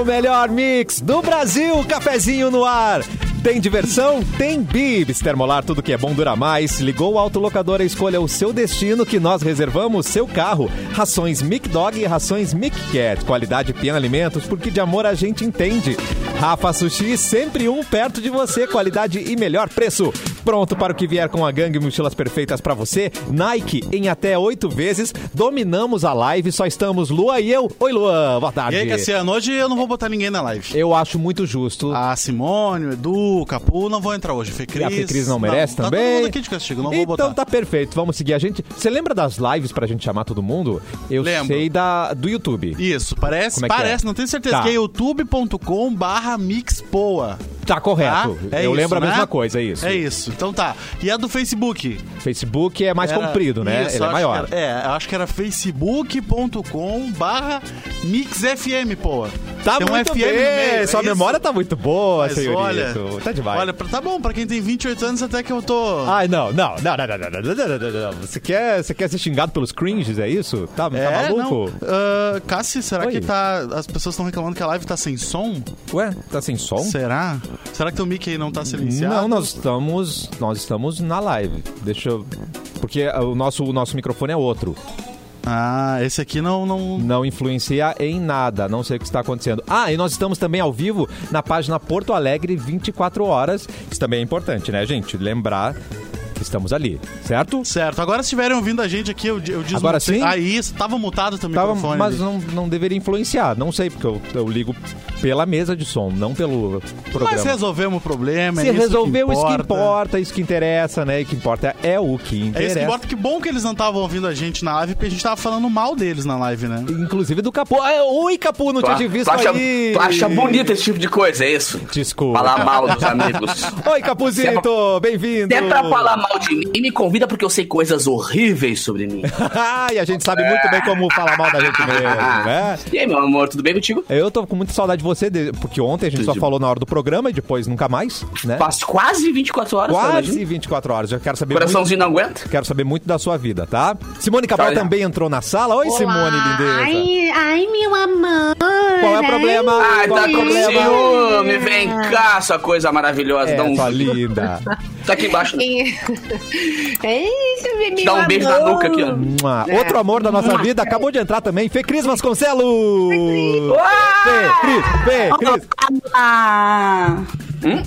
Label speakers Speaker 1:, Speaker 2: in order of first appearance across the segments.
Speaker 1: O melhor mix do Brasil, cafezinho no ar. Tem diversão? Tem bibs. Termolar, tudo que é bom dura mais. Ligou o autolocador, escolha o seu destino que nós reservamos seu carro. Rações Mic Dog e rações Mic Cat. Qualidade Pian Alimentos, porque de amor a gente entende. Rafa Sushi, sempre um perto de você. Qualidade e melhor preço. Pronto para o que vier com a gangue mochilas perfeitas para você. Nike em até oito vezes. Dominamos a live. Só estamos Lua e eu. Oi, Lua. Boa tarde.
Speaker 2: E aí, Cassiano, hoje eu não vou botar ninguém na live.
Speaker 1: Eu acho muito justo.
Speaker 2: A Simone, o Edu, o Capu não vão entrar hoje. Fê Cris.
Speaker 1: E a Fê Cris não merece
Speaker 2: tá
Speaker 1: também?
Speaker 2: todo mundo aqui de castigo, não vou
Speaker 1: então
Speaker 2: botar.
Speaker 1: tá perfeito, vamos seguir a gente. Você lembra das lives pra gente chamar todo mundo? Eu
Speaker 2: Lembro.
Speaker 1: sei da, do YouTube.
Speaker 2: Isso, parece,
Speaker 1: é que
Speaker 2: parece,
Speaker 1: é?
Speaker 2: não tenho certeza,
Speaker 1: Tá.
Speaker 2: que é youtube.com barra mixpoa.
Speaker 1: Tá correto.
Speaker 2: Tá? É
Speaker 1: Eu
Speaker 2: isso,
Speaker 1: lembro a
Speaker 2: né?
Speaker 1: mesma coisa, é isso.
Speaker 2: É isso, então tá. E a do Facebook?
Speaker 1: Facebook é mais
Speaker 2: Era-
Speaker 1: comprido, né?
Speaker 2: Isso,
Speaker 1: Ele é
Speaker 2: acho
Speaker 1: maior.
Speaker 2: que era- é, eu acho que era facebook.com barra mixfm, pô.
Speaker 1: Tá
Speaker 2: Tem um
Speaker 1: muito
Speaker 2: FM
Speaker 1: bem.
Speaker 2: no meio, é
Speaker 1: Sua
Speaker 2: isso?
Speaker 1: memória tá muito boa,
Speaker 2: Mas
Speaker 1: senhorito.
Speaker 2: olha,
Speaker 1: tá demais.
Speaker 2: olha, pra- tá bom, pra quem tem 28 anos até que eu tô...
Speaker 1: Ai, não, não, não, não, não, não, não, não, não, não, não. Você quer, você quer ser xingado pelos cringes, é isso? Tá, tá
Speaker 2: é,
Speaker 1: maluco?
Speaker 2: não. Ah, Cassi, será
Speaker 1: Oi.
Speaker 2: que tá... As pessoas estão reclamando que a live tá sem som?
Speaker 1: Ué, tá sem som?
Speaker 2: Será? Será que teu mic aí não tá silenciado?
Speaker 1: Não, nós estamos, nós estamos na live. Deixa eu... Porque o nosso, o nosso microfone é outro.
Speaker 2: Ah, esse aqui não... não...
Speaker 1: Não influencia em nada, não sei o que está acontecendo. Ah, e nós estamos também ao vivo na página Porto Alegre 24 horas. Isso também é importante, né, gente? Lembrar que estamos ali, certo?
Speaker 2: Certo, agora se estiverem ouvindo a gente aqui, eu, eu desmutei.
Speaker 1: Agora sim?
Speaker 2: Ah, isso, tava mutado teu
Speaker 1: Tava, mas
Speaker 2: ali.
Speaker 1: não, não deveria influenciar, não sei, porque eu, eu ligo pela mesa de som, não pelo programa.
Speaker 2: Mas resolvemos o problema,
Speaker 1: Se
Speaker 2: é
Speaker 1: resolveu
Speaker 2: que
Speaker 1: isso que
Speaker 2: importa.
Speaker 1: isso que interessa, né? E que importa é o que
Speaker 2: É
Speaker 1: interessa.
Speaker 2: isso que importa. Que bom que eles não estavam ouvindo a gente na live, porque a gente tava falando mal deles na live, né?
Speaker 1: Inclusive do Capu. Ah, oi, Capu, não
Speaker 3: Tu,
Speaker 1: tinha te visto
Speaker 3: tu acha,
Speaker 1: aí.
Speaker 3: tu acha bonito esse tipo de coisa, é isso?
Speaker 1: Desculpa.
Speaker 3: Falar mal dos amigos.
Speaker 1: Oi, Capuzito, bem-vindo.
Speaker 3: Se é pra falar mal de mim, me convida porque eu sei coisas horríveis sobre mim.
Speaker 1: e a gente sabe muito bem como falar mal da gente mesmo, né?
Speaker 3: E aí, meu amor, tudo bem contigo?
Speaker 1: Eu tô com muita saudade de você, de- porque ontem a gente só falou na hora do programa e depois nunca mais, né?
Speaker 3: Faz quase 24 horas,
Speaker 1: Quase
Speaker 3: imagina?
Speaker 1: 24 horas. Eu quero saber muito,
Speaker 3: Coraçãozinho não aguenta?
Speaker 1: quero saber muito da sua vida, tá? Simone Cabral
Speaker 3: Tá, já.
Speaker 1: também entrou na sala. Oi, Simone, lindeza.
Speaker 4: Ai, ai, meu amor.
Speaker 1: Qual é o problema?
Speaker 3: Ai,
Speaker 1: Qual
Speaker 3: tá
Speaker 1: é o
Speaker 3: com
Speaker 1: problema?
Speaker 3: ciúme, vem cá, sua coisa maravilhosa.
Speaker 1: É,
Speaker 3: Dá um...
Speaker 1: tua linda.
Speaker 3: Tá aqui embaixo. né?
Speaker 4: É isso, meu
Speaker 3: Dá um beijo na
Speaker 4: amor.
Speaker 3: nuca aqui, ó.
Speaker 1: Mua. Outro amor da nossa vida acabou de entrar também. Fê Cris Vasconcelos. Fê, Cris, Fê, Cris.
Speaker 5: Ah!
Speaker 3: Hum?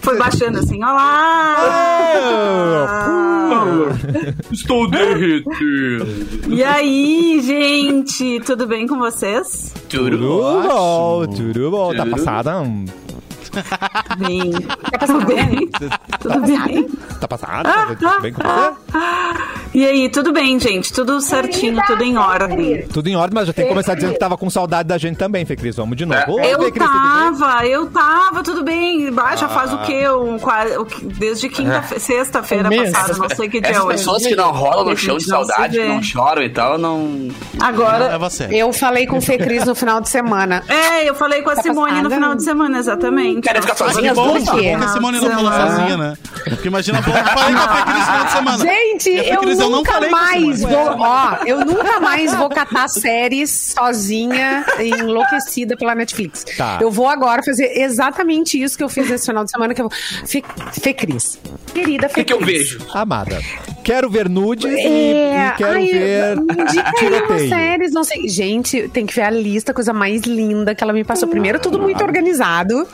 Speaker 5: Foi baixando assim, olá!
Speaker 3: Estou derretido.
Speaker 5: E aí, gente, tudo bem com vocês?
Speaker 1: Tudo bom, tudo bom. Tá passada?
Speaker 5: Bem. Tudo bem? Tudo bem?
Speaker 1: Tá passada? Tudo bem com você?
Speaker 5: E aí, tudo bem, gente? Tudo certinho, tudo em ordem.
Speaker 1: Tudo em ordem, mas já tem que começar dizendo que tava com saudade da gente também, Fê Cris. Vamos de novo. Oi,
Speaker 5: Eu
Speaker 1: Fê Cris,
Speaker 5: tava, eu tava, tudo bem. Bah, Já faz o quê? Um, desde quinta, sexta-feira passada, não sei que dia é
Speaker 3: Essas
Speaker 5: hoje.
Speaker 3: pessoas que não rolam no chão de
Speaker 5: não
Speaker 3: saudade, que não choram e tal, não.
Speaker 5: Agora,
Speaker 2: É você.
Speaker 4: Eu falei com o Fê Cris no final de semana.
Speaker 5: é, eu falei com a
Speaker 4: Tá
Speaker 5: Simone no
Speaker 4: passada?
Speaker 5: final de semana, exatamente.
Speaker 3: Querem ficar
Speaker 2: Ah, que
Speaker 3: sozinhas
Speaker 2: bom,
Speaker 3: duas?
Speaker 2: que bom que a Simone não falou sozinha, né? Porque imagina, eu falei com a Fê Cris no final de semana.
Speaker 4: Gente,
Speaker 2: E Fê
Speaker 4: eu
Speaker 2: não
Speaker 4: nunca
Speaker 2: falei
Speaker 4: mais vou, ó, eu nunca mais vou catar séries sozinha, enlouquecida pela Netflix.
Speaker 1: Tá.
Speaker 4: Eu vou agora fazer exatamente isso que eu fiz esse final de semana, que eu vou... Fê, Fê Cris. Querida
Speaker 3: O
Speaker 4: Fê
Speaker 3: que, que eu vejo?
Speaker 1: Amada. Quero ver nudes e-
Speaker 4: É,
Speaker 1: e, quero
Speaker 4: ai,
Speaker 1: ver tiroteio.
Speaker 4: séries, não sei. Gente, tem que ver a lista, coisa mais linda que ela me passou. Primeiro, tudo muito organizado.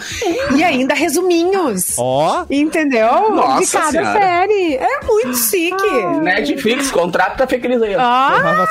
Speaker 4: E ainda resuminhos.
Speaker 1: Ó,
Speaker 4: Entendeu?
Speaker 3: Nossa
Speaker 4: De cada
Speaker 3: Senhora.
Speaker 4: série. É muito chique.
Speaker 3: Netflix, contrata a Fê Cris aí.
Speaker 4: Ah,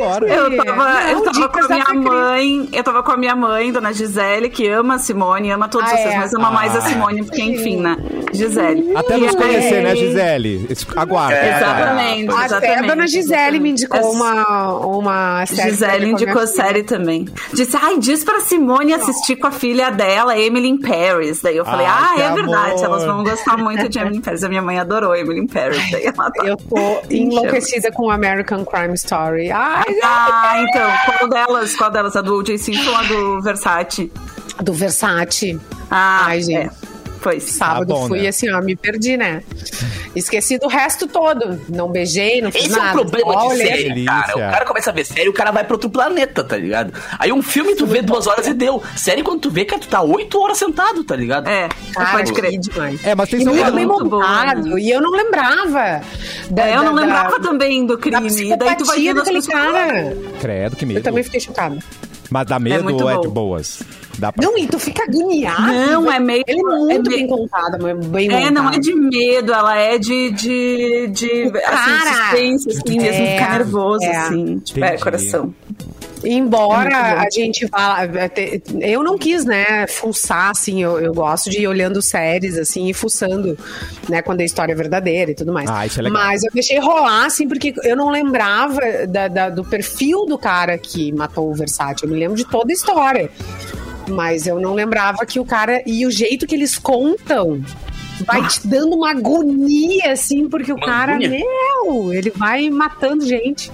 Speaker 1: agora.
Speaker 5: Eu tava, eu tava com a minha mãe, eu tava com a minha mãe, dona Gisele, que ama a Simone, ama todos
Speaker 4: Ah,
Speaker 5: vocês,
Speaker 4: é?
Speaker 5: mas ama mais a Simone, porque enfim, né? Gisele.
Speaker 1: Até
Speaker 5: E
Speaker 1: nos
Speaker 5: aí-
Speaker 1: conhecer, né, Gisele? Aguarda.
Speaker 3: É.
Speaker 5: Exatamente,
Speaker 4: Até
Speaker 5: exatamente.
Speaker 4: a dona Gisele me indicou uma, uma série.
Speaker 5: Gisele
Speaker 4: a
Speaker 5: indicou
Speaker 4: filha.
Speaker 5: série também. Disse, ai, diz pra Simone assistir com a filha dela, Emily in Paris. Daí eu falei,
Speaker 1: Ai,
Speaker 5: ah, é verdade,
Speaker 1: amor.
Speaker 5: elas vão gostar muito de Emily in Paris. A minha mãe adorou Emily in Paris. Daí ela tá...
Speaker 4: Eu tô enlouquecida com American Crime Story. Ai,
Speaker 5: Ah, então, qual delas? Qual delas? A do O.J. Simpson ou a do Versace?
Speaker 4: do Versace.
Speaker 5: Ah,
Speaker 4: Ai, gente.
Speaker 5: é. Pois.
Speaker 4: Sábado
Speaker 1: Tá bom,
Speaker 4: fui
Speaker 1: né?
Speaker 4: assim, ó, me perdi, né? Esqueci do resto todo. Não beijei, não fiz
Speaker 3: Esse é
Speaker 4: nada.
Speaker 3: o problema de série, cara. O cara começa a ver série, o cara vai pra outro planeta, tá ligado? Aí um filme tu vê duas horas e deu. Série, quando tu vê, cara, tu tá oito horas sentado, tá ligado?
Speaker 5: É,
Speaker 4: Cara,
Speaker 5: pode crer.
Speaker 4: demais.
Speaker 1: É, mas tem
Speaker 4: E muito
Speaker 1: lado.
Speaker 4: bem montado.
Speaker 5: bom.
Speaker 4: E eu não lembrava. da-
Speaker 5: É, eu não
Speaker 4: da-
Speaker 5: lembrava
Speaker 4: da-
Speaker 5: também do
Speaker 4: Da
Speaker 5: crime. E daí tu vai vendo as pessoas.
Speaker 4: cara.
Speaker 1: Credo, que medo.
Speaker 4: Eu também fiquei chocada.
Speaker 1: Mas dá medo
Speaker 5: muito
Speaker 1: ou é de boas? Dá pra...
Speaker 4: Não, e tu fica agoniado.
Speaker 5: Não, é meio-
Speaker 4: Ele é muito
Speaker 5: é meio-
Speaker 4: bem contado, mas bem
Speaker 5: É, não é de medo, ela é de, de, de assim,
Speaker 4: cara.
Speaker 5: suspense, assim, mesmo
Speaker 4: É,
Speaker 5: ficar nervoso,
Speaker 4: é.
Speaker 5: assim, tipo, é, coração.
Speaker 4: Embora
Speaker 5: É
Speaker 4: a gente vá. Eu não quis, né, fuçar, assim. Eu, eu gosto de ir olhando séries, assim, e fuçando, né, quando a história é verdadeira e tudo mais.
Speaker 1: Ah, isso é legal.
Speaker 4: Mas eu deixei rolar, assim, porque eu não lembrava da- da- do perfil do cara que matou o Versátil. Eu me lembro de toda a história. Mas eu não lembrava que o cara. E o jeito que eles contam. Vai te dando uma agonia, assim, porque o
Speaker 3: Uma
Speaker 4: cara,
Speaker 3: agonia?
Speaker 4: meu, ele vai matando gente.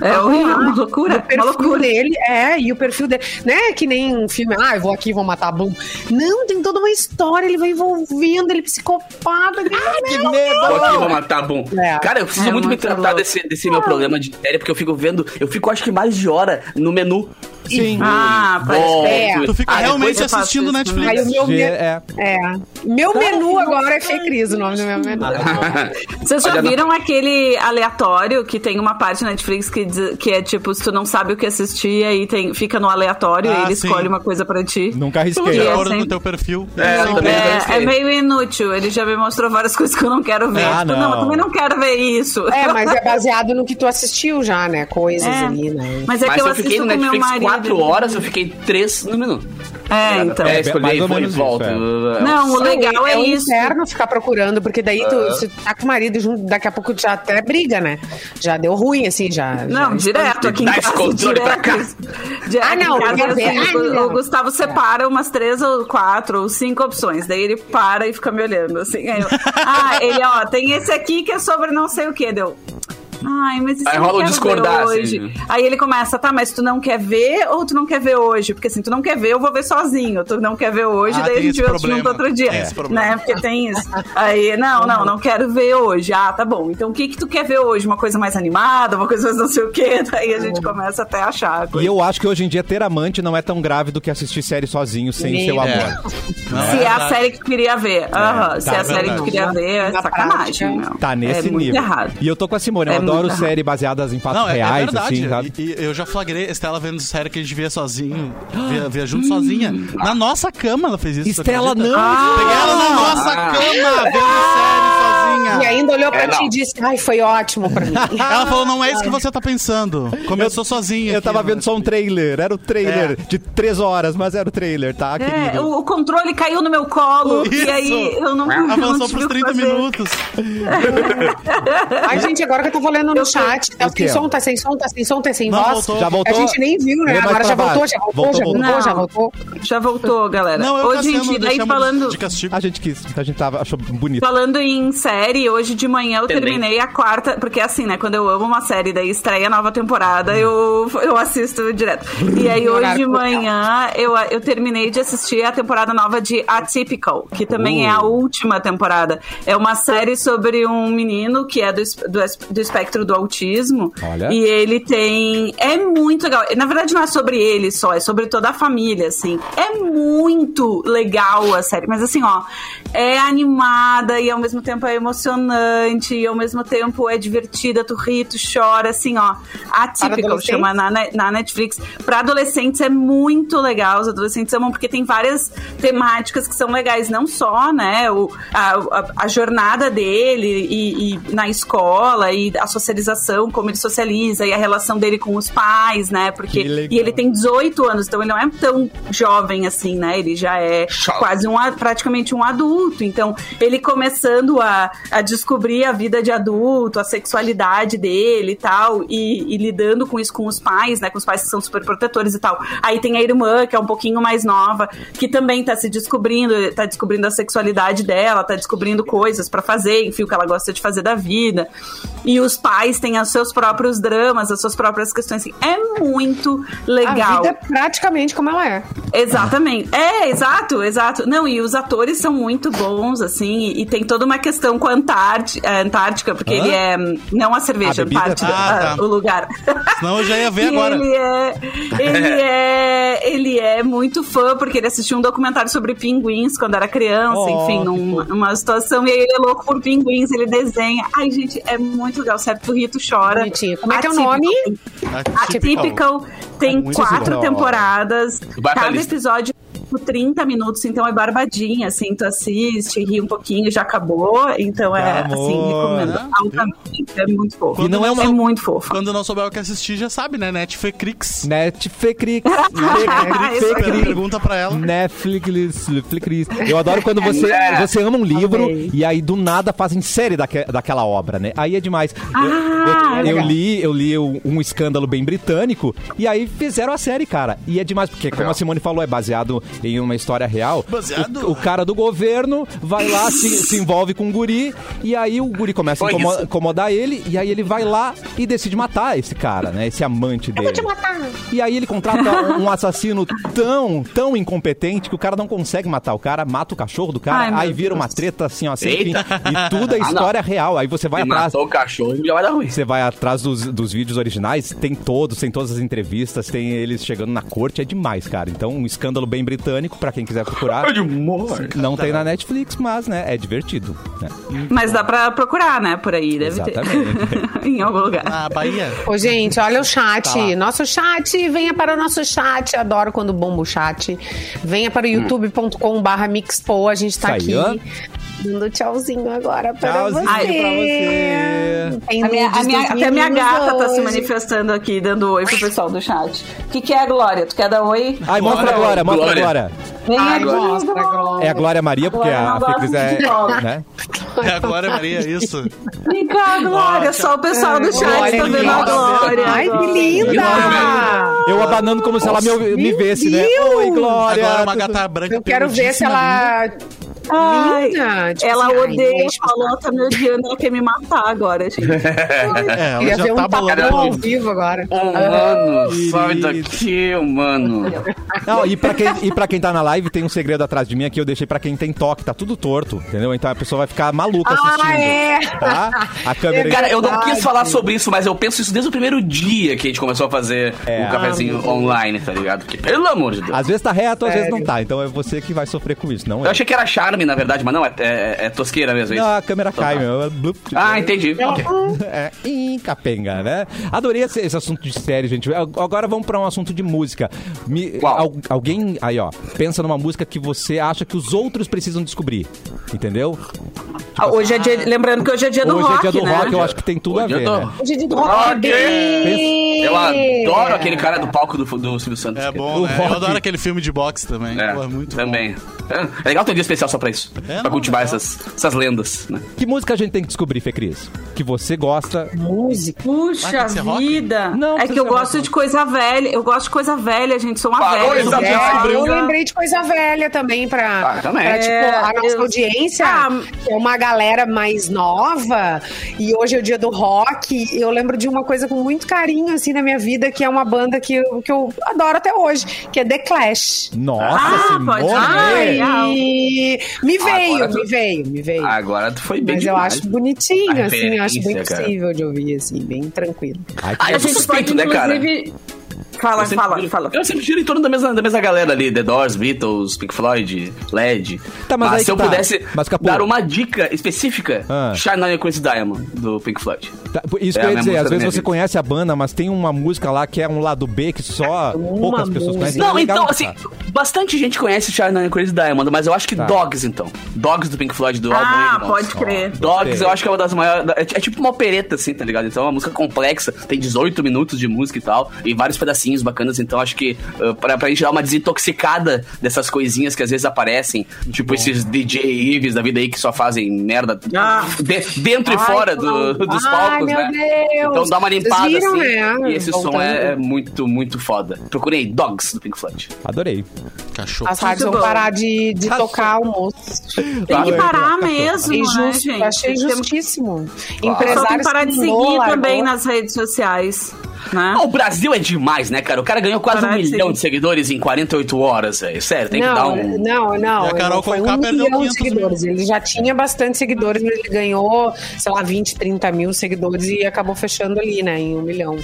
Speaker 5: É horrível, uma
Speaker 4: O
Speaker 5: loucura, uma
Speaker 4: perfil
Speaker 5: loucura.
Speaker 4: dele, é, e o perfil dele. Não é que nem um filme, ah, eu vou aqui, vou matar a Bloom. Não, tem toda uma história, ele vai envolvendo, ele é psicopata. Ele, ah,
Speaker 1: Que
Speaker 3: Vou
Speaker 1: medo!
Speaker 3: aqui, vou matar, bum.
Speaker 4: É.
Speaker 3: Cara, eu preciso
Speaker 5: É
Speaker 3: muito me
Speaker 5: muito
Speaker 3: tratar
Speaker 5: louco.
Speaker 3: desse, desse meu programa de série, porque eu fico vendo, eu fico acho que mais de hora no menu.
Speaker 1: Sim.
Speaker 5: Ah, pode
Speaker 4: ser.
Speaker 2: Tu fica
Speaker 3: Ah,
Speaker 2: realmente assistindo Netflix.
Speaker 4: Aí o meu, me-
Speaker 1: é.
Speaker 4: é. meu menu agora é Fake Cris, o nome do meu menu.
Speaker 5: Vocês já viram aquele aleatório que tem uma parte na Netflix que, diz- que é tipo, se tu não sabe o que assistir, aí tem, fica no aleatório e
Speaker 2: Ah,
Speaker 5: ele
Speaker 2: sim.
Speaker 5: escolhe uma coisa pra ti.
Speaker 1: Nunca arrisquei.
Speaker 5: É, sempre-
Speaker 2: o teu perfil.
Speaker 3: É.
Speaker 5: É, é meio inútil. Ele já me mostrou várias coisas que eu não quero ver.
Speaker 1: Ah,
Speaker 5: tipo,
Speaker 1: não.
Speaker 5: não. eu também não quero ver isso.
Speaker 4: É, mas é baseado no que tu assistiu já, né? Coisas
Speaker 5: É.
Speaker 4: ali, né?
Speaker 5: Mas é
Speaker 3: Mas
Speaker 5: que eu
Speaker 3: eu
Speaker 5: assisto
Speaker 3: no
Speaker 5: com meu
Speaker 3: Netflix
Speaker 5: marido.
Speaker 3: Quatro horas, eu fiquei três no menu.
Speaker 5: É, então.
Speaker 3: É,
Speaker 1: É,
Speaker 3: escolhi, foi e volta.
Speaker 1: isso,
Speaker 5: Não, o legal é,
Speaker 4: um
Speaker 5: isso.
Speaker 4: inferno ficar procurando, porque daí tu, se tu tá com o marido junto, daqui a pouco já até briga, né? Já deu ruim, assim, já.
Speaker 5: Não,
Speaker 4: já
Speaker 5: direto aqui em casa.
Speaker 3: controle pra cá.
Speaker 5: Direto
Speaker 4: Ah, não,
Speaker 5: casa,
Speaker 4: quer ver?
Speaker 5: assim,
Speaker 4: Ah,
Speaker 5: o-
Speaker 4: não.
Speaker 5: o Gustavo separa umas três ou quatro ou cinco opções. Daí ele para e fica me olhando, assim. Aí eu, ah, ele, ó, tem esse aqui que é sobre não sei o que, deu. Ai, mas isso
Speaker 3: Aí rola o discordar, assim,
Speaker 5: hoje.
Speaker 3: né?
Speaker 5: Aí ele começa, tá, mas tu não quer ver ou tu não quer ver hoje? Porque assim, tu não quer ver, eu vou ver sozinho. Tu não quer ver hoje,
Speaker 2: Ah,
Speaker 5: daí a gente vê
Speaker 2: problema.
Speaker 5: junto outro dia.
Speaker 2: Tem esse problema.
Speaker 5: Né? Porque tem isso. Aí, não, não, não quero ver hoje. Ah, tá bom. Então o que que tu quer ver hoje? Uma coisa mais animada, uma coisa mais não sei o quê? Daí a gente começa até a achar.
Speaker 1: E eu acho que hoje em dia ter amante não é tão grave do que assistir série sozinho sem
Speaker 4: Sim.
Speaker 1: seu
Speaker 2: É.
Speaker 1: amor.
Speaker 2: Não,
Speaker 5: Se é a
Speaker 2: verdade.
Speaker 5: série que tu queria ver. Se
Speaker 1: tá,
Speaker 5: é a série que queria ver, é
Speaker 4: Na
Speaker 5: sacanagem.
Speaker 1: Tá nesse
Speaker 5: é
Speaker 1: nível.
Speaker 5: errado.
Speaker 1: E eu tô com a Simone, eu
Speaker 5: É
Speaker 1: adoro
Speaker 5: muito errado.
Speaker 1: série baseadas em fatos
Speaker 2: Não, é, é
Speaker 1: reais,
Speaker 2: verdade.
Speaker 1: assim, sabe?
Speaker 2: E, e eu já flagrei Estela vendo série que a gente via sozinho, via, via junto sozinha. Na nossa cama ela fez isso.
Speaker 1: Estela, não!
Speaker 2: Peguei ela na nossa
Speaker 3: Ah.
Speaker 2: cama, vendo série sozinha.
Speaker 4: E ainda olhou pra
Speaker 3: É,
Speaker 4: ti e disse, ai, foi ótimo pra mim.
Speaker 2: Ela falou, não é isso que você tá pensando. Começou sozinha.
Speaker 1: Eu
Speaker 2: aqui,
Speaker 1: tava
Speaker 2: né?
Speaker 1: vendo só um trailer, era o trailer
Speaker 2: É.
Speaker 1: de três horas, mas era o trailer, tá,
Speaker 5: É, o, o controle caiu no meu colo
Speaker 2: Isso.
Speaker 5: e aí eu não, eu não
Speaker 2: Avançou pros
Speaker 5: o que
Speaker 2: 30
Speaker 5: fazer.
Speaker 2: minutos.
Speaker 4: Ai, gente, agora que eu tô olhando no chat, tá sem som, tá sem som, tá sem som, tá sem
Speaker 2: Não,
Speaker 4: voz.
Speaker 2: voltou.
Speaker 1: Já voltou?
Speaker 4: A gente nem viu, né?
Speaker 1: Mais
Speaker 4: Agora já voltou, já voltou,
Speaker 1: Voltou,
Speaker 4: já
Speaker 1: voltou.
Speaker 4: voltou, já voltou.
Speaker 5: Já voltou, galera.
Speaker 2: Não, eu
Speaker 5: Ô, gente, daí falando,
Speaker 2: de castigo.
Speaker 1: A gente quis, a gente tava, achou bonito.
Speaker 5: falando em série, hoje de manhã eu
Speaker 3: Também.
Speaker 5: terminei a quarta, porque assim, né, quando eu amo uma série, daí estreia a nova temporada, eu, eu assisto direto. E aí hoje de manhã eu, eu terminei de assistir a temporada nova de Atypical, que também é a última temporada. É uma série sobre um menino que é do, do, do espectro do autismo.
Speaker 1: Olha.
Speaker 5: E ele tem. É muito legal. Na verdade, não é sobre ele só, é sobre toda a família, assim. É muito legal a série. Mas assim, ó, é animada e ao mesmo tempo é emocionante, e ao mesmo tempo é divertida, tu ri, tu chora, assim, ó. Atypical,
Speaker 4: adolescentes?
Speaker 5: chama na, na Netflix. Pra adolescentes é muito legal, os adolescentes amam, porque tem várias temáticas que são legais, não só, né, o, a, a, a jornada dele e, e na escola e a socialização, como ele socializa e a relação dele com os pais, né, porque e ele tem 18 anos, então ele não é tão jovem assim, né, ele já é quase um, praticamente um adulto, então ele começando a, a descobrir a vida de adulto, a sexualidade dele e tal, e, e lidando com isso com os pais, né? Com os pais que são super protetores e tal. Aí tem a irmã, que é um pouquinho mais nova, que também tá se descobrindo, tá descobrindo a sexualidade dela, tá descobrindo coisas pra fazer, enfim, o que ela gosta de fazer da vida. E os pais têm os seus próprios dramas, as suas próprias questões. Assim, é muito legal.
Speaker 4: A vida é praticamente como ela é.
Speaker 5: Exatamente. É, exato, exato. Não, e os atores são muito bons, assim, e, e tem toda uma questão com a Antártica, a Antártica porque
Speaker 1: Hã?
Speaker 5: ele é. Não a cerveja,
Speaker 1: A bebida?
Speaker 5: Antártica,
Speaker 2: Ah, tá.
Speaker 5: o lugar.
Speaker 2: Senão eu já ia ver agora.
Speaker 5: Ele é, ele é, ele é muito fã porque ele assistiu um documentário sobre pinguins quando era criança,
Speaker 1: Oh,
Speaker 5: enfim, num- numa situação e aí ele é louco por pinguins, ele desenha. Ai, gente, é muito legal, certo? O Rito chora.
Speaker 4: Bonitinho. Como é que é o
Speaker 5: Atípico.
Speaker 4: nome?
Speaker 5: Atypical tem
Speaker 2: muito
Speaker 5: quatro
Speaker 1: legal.
Speaker 5: temporadas. Cada episódio por 30 minutos, então é barbadinha, assim, tu assiste, ri um pouquinho, já acabou. Então é,
Speaker 1: Amor.
Speaker 5: assim, recomendo
Speaker 2: Né?
Speaker 5: altamente. É muito fofo.
Speaker 1: E não é uma-
Speaker 5: É muito fofo.
Speaker 2: Quando não souber o que assistir, já sabe, né? Netflix.
Speaker 1: Netflix.
Speaker 5: Aí.
Speaker 2: pergunta pra ela.
Speaker 1: Netflix, Netflix. Eu adoro quando você,
Speaker 3: É.
Speaker 1: você ama um livro
Speaker 5: Amei.
Speaker 1: e aí do nada fazem série daque, daquela obra, né? Aí é demais. Eu-
Speaker 5: Ah,
Speaker 1: eu, eu
Speaker 5: legal.
Speaker 1: li, eu li um, um escândalo bem britânico e aí fizeram a série, cara. E é demais, porque como a Simone falou, é baseado em uma história real.
Speaker 2: Baseado?
Speaker 1: O, o cara do governo vai lá, se, se envolve com um guri e aí o guri começa a
Speaker 3: Foi
Speaker 1: incomo- incomodar ele e aí ele vai lá e decide matar esse cara, né? Esse amante dele. E aí ele contrata um assassino tão, tão incompetente que o cara não consegue matar o cara, mata o cachorro do cara,
Speaker 5: Ai,
Speaker 1: aí vira
Speaker 5: Deus.
Speaker 1: uma treta assim, ó, sem fim.
Speaker 3: Eita.
Speaker 1: E tudo é
Speaker 3: Ah,
Speaker 1: história real. Aí você vai atrás.
Speaker 3: matou o cachorro, vai dar ruim.
Speaker 1: Você vai atrás dos, dos vídeos originais, tem todos, tem todas as entrevistas, tem eles chegando na corte, é demais, cara. Então, um escândalo bem britânico, pra quem quiser procurar. Não tem na Netflix, mas, né, é divertido. né?
Speaker 5: Mas dá pra procurar, né? Por aí, deve
Speaker 1: Exatamente.
Speaker 5: ter. em algum lugar.
Speaker 2: Na Bahia.
Speaker 4: Ô, gente, olha o chat.
Speaker 1: Tá.
Speaker 4: Nosso chat, venha para o nosso chat. Adoro quando bomba o chat. Venha para o youtube.com/barra Mixpo. A gente tá
Speaker 1: Hum.
Speaker 4: Aqui. Dando tchauzinho agora para
Speaker 1: Tchauzinho
Speaker 4: você.
Speaker 1: pra você.
Speaker 5: A minha- a minha- até minha
Speaker 4: meninos
Speaker 5: gata tá se
Speaker 4: hoje.
Speaker 5: manifestando aqui, dando oi pro pessoal do chat. O que, que é a Glória? Tu quer dar oi?
Speaker 1: Ai, mostra a Glória, mostra a
Speaker 3: Glória.
Speaker 1: Glória.
Speaker 5: Vem
Speaker 4: Ai,
Speaker 5: aqui,
Speaker 4: mostra, Glória.
Speaker 1: É a Glória Maria, porque
Speaker 5: Glória
Speaker 1: a Fecris
Speaker 5: de
Speaker 1: é. Né?
Speaker 2: É agora, Maria, isso.
Speaker 5: Vem cá, Glória. Só o pessoal do chat
Speaker 4: Glória
Speaker 5: tá vendo a. Glória.
Speaker 4: Ai, que linda!
Speaker 1: Eu abanando como se ela me, me visse, né? Oi, Glória.
Speaker 2: Agora uma gata branca
Speaker 4: Eu quero ver se ela...
Speaker 5: Ai,
Speaker 4: Linda, tipo
Speaker 5: ela
Speaker 4: assim,
Speaker 5: odeia,
Speaker 4: eu
Speaker 5: falou, tá me odiando, ela quer me matar agora, gente.
Speaker 2: É, ela
Speaker 4: Queria
Speaker 2: já
Speaker 4: ver
Speaker 2: tá
Speaker 4: um tapão
Speaker 2: bolando
Speaker 4: ao vivo agora.
Speaker 3: Humano, sai
Speaker 1: querido.
Speaker 3: daqui, humano.
Speaker 1: Não, e pra, quem, e pra quem tá na live, tem um segredo atrás de mim aqui, eu deixei pra quem tem toque, tá tudo torto, entendeu? Então a pessoa vai ficar maluca assistindo.
Speaker 4: Ah, é?
Speaker 1: Tá? A câmera...
Speaker 3: Cara, eu não quis falar sobre isso, mas eu penso isso desde o primeiro dia que a gente começou a fazer
Speaker 1: É.
Speaker 3: o cafezinho online, tá ligado? Porque, pelo amor de Deus.
Speaker 1: Às vezes tá reto, às vezes não
Speaker 4: Sério.
Speaker 1: tá. Então é você que vai sofrer com isso, não
Speaker 3: Eu
Speaker 1: é?
Speaker 3: achei que era charme, na verdade, mas não, é, é- é tosqueira mesmo, é isso?
Speaker 1: Não, a câmera cai,
Speaker 3: Então
Speaker 1: meu. Blup.
Speaker 3: Ah, entendi. Ok.
Speaker 1: É, ih, capenga, né? Adorei esse, esse assunto de série, gente. Agora vamos pra um assunto de música. Me-
Speaker 3: Qual?
Speaker 1: al- alguém, aí ó, pensa numa música que você acha que os outros precisam descobrir. Entendeu?
Speaker 5: Ah, Hoje é dia, lembrando que hoje é dia do
Speaker 1: Hoje
Speaker 5: rock,
Speaker 1: é dia do
Speaker 5: né?
Speaker 1: rock, eu acho que tem tudo a
Speaker 3: Hoje eu
Speaker 1: ver,
Speaker 3: tô-
Speaker 1: né?
Speaker 4: Hoje é dia do
Speaker 3: Rock!
Speaker 4: rock!
Speaker 3: Eu adoro aquele cara do palco do, do Silvio Santos.
Speaker 2: É bom,
Speaker 1: O
Speaker 2: né? Eu adoro aquele filme de boxe também.
Speaker 3: É,
Speaker 2: Pô, é muito
Speaker 3: também. É, é legal ter um dia especial só pra isso.
Speaker 2: É,
Speaker 3: pra
Speaker 2: não,
Speaker 3: cultivar
Speaker 2: legal.
Speaker 3: essas, essas lendas, né?
Speaker 1: Que música a gente tem que descobrir, Fê Cris? Que você gosta.
Speaker 4: Música.
Speaker 5: Puxa vida.
Speaker 1: Não,
Speaker 5: é que eu gosto
Speaker 1: rock,
Speaker 5: de coisa velha. Eu gosto de coisa velha, gente. Sou uma
Speaker 3: Parou,
Speaker 5: velha. Eu
Speaker 4: É, lembrei de coisa velha também pra,
Speaker 3: Ah, também.
Speaker 4: pra, tipo,
Speaker 5: É,
Speaker 4: a nossa
Speaker 5: eu-
Speaker 4: audiência
Speaker 5: Ah,
Speaker 4: é uma galera mais nova e hoje é o dia do rock. Eu lembro de uma coisa com muito carinho assim na minha vida, que é uma banda que, eu- que eu adoro até hoje, que é The Clash.
Speaker 1: Nossa,
Speaker 5: Ah,
Speaker 1: Simone!
Speaker 5: pode-
Speaker 4: Ai,
Speaker 5: legal.
Speaker 4: me veio,
Speaker 3: tu-
Speaker 4: me veio, me veio.
Speaker 3: Agora tu foi bem
Speaker 4: Mas eu
Speaker 3: demais.
Speaker 4: acho bonitinho, assim, eu acho bem
Speaker 3: cara.
Speaker 4: possível de ouvir, assim, bem tranquilo.
Speaker 1: Ai,
Speaker 3: Ah, eu
Speaker 5: A gente
Speaker 3: suspeito,
Speaker 5: pode,
Speaker 3: né, cara?
Speaker 5: Fala, fala,
Speaker 3: giro-
Speaker 5: fala.
Speaker 3: Eu sempre giro em torno da mesma, da mesma galera ali, The Doors, Beatles, Pink Floyd, LED.
Speaker 1: Tá, mas aí
Speaker 3: se eu
Speaker 1: tá.
Speaker 3: pudesse
Speaker 1: Mas,
Speaker 3: dar uma dica específica,
Speaker 1: Ah.
Speaker 3: Shine On You Crazy Diamond, do Pink Floyd.
Speaker 1: Tá, Isso
Speaker 3: É
Speaker 1: que eu ia dizer, às vezes você
Speaker 3: vida.
Speaker 1: conhece a banda, mas tem uma música lá que é um lado B que só poucas pessoas conhecem.
Speaker 3: Não,
Speaker 1: É
Speaker 3: então, assim, bastante gente conhece Shine On You Crazy Diamond, mas eu acho que
Speaker 1: Tá.
Speaker 3: Dogs, então. Dogs do Pink Floyd, do álbum
Speaker 5: Ah, pode crer.
Speaker 3: Dogs, eu acho que é uma das maiores. É, é tipo uma opereta, assim, tá ligado? Então é uma música complexa, tem 18 minutos de música e tal, e vários pedacinhos bacanas, então acho que uh, pra, pra gente dar uma desintoxicada dessas coisinhas que às vezes aparecem, tipo esses DJ Ives da vida aí que só fazem merda
Speaker 5: Ah.
Speaker 3: de- dentro e
Speaker 4: Ai,
Speaker 3: fora
Speaker 4: não.
Speaker 3: do- dos
Speaker 4: Ai,
Speaker 3: palcos,
Speaker 4: meu
Speaker 3: né?
Speaker 4: Deus.
Speaker 3: Então dá uma limpada
Speaker 4: viram,
Speaker 3: assim.
Speaker 4: né?
Speaker 3: E esse som
Speaker 4: Voltando.
Speaker 3: é, é muito, muito foda. Procurei Dogs do Pink Floyd.
Speaker 1: Adorei.
Speaker 2: Cachorro.
Speaker 4: As rádios vão parar de, de tocar almoço.
Speaker 5: Tem que parar mesmo, né,
Speaker 4: Injusto,
Speaker 5: gente?
Speaker 4: achei justíssimo.
Speaker 5: O pessoal tem
Speaker 4: Empresários
Speaker 5: que parar de seguir
Speaker 4: largou.
Speaker 5: também nas redes sociais. Né?
Speaker 3: Ah, o Brasil é demais, né, cara? O cara ganhou quase
Speaker 5: Parar
Speaker 3: um milhão de seguidores em 48 horas, velho. Sério, tem que dar
Speaker 4: Não,
Speaker 3: um.
Speaker 4: não, não.
Speaker 2: E a Carol
Speaker 4: foi um milhão de
Speaker 2: 500 mil.
Speaker 4: seguidores. Ele já tinha bastante seguidores, mas ele ganhou, sei lá, 20, 30 mil seguidores e acabou fechando ali, né, em um milhão.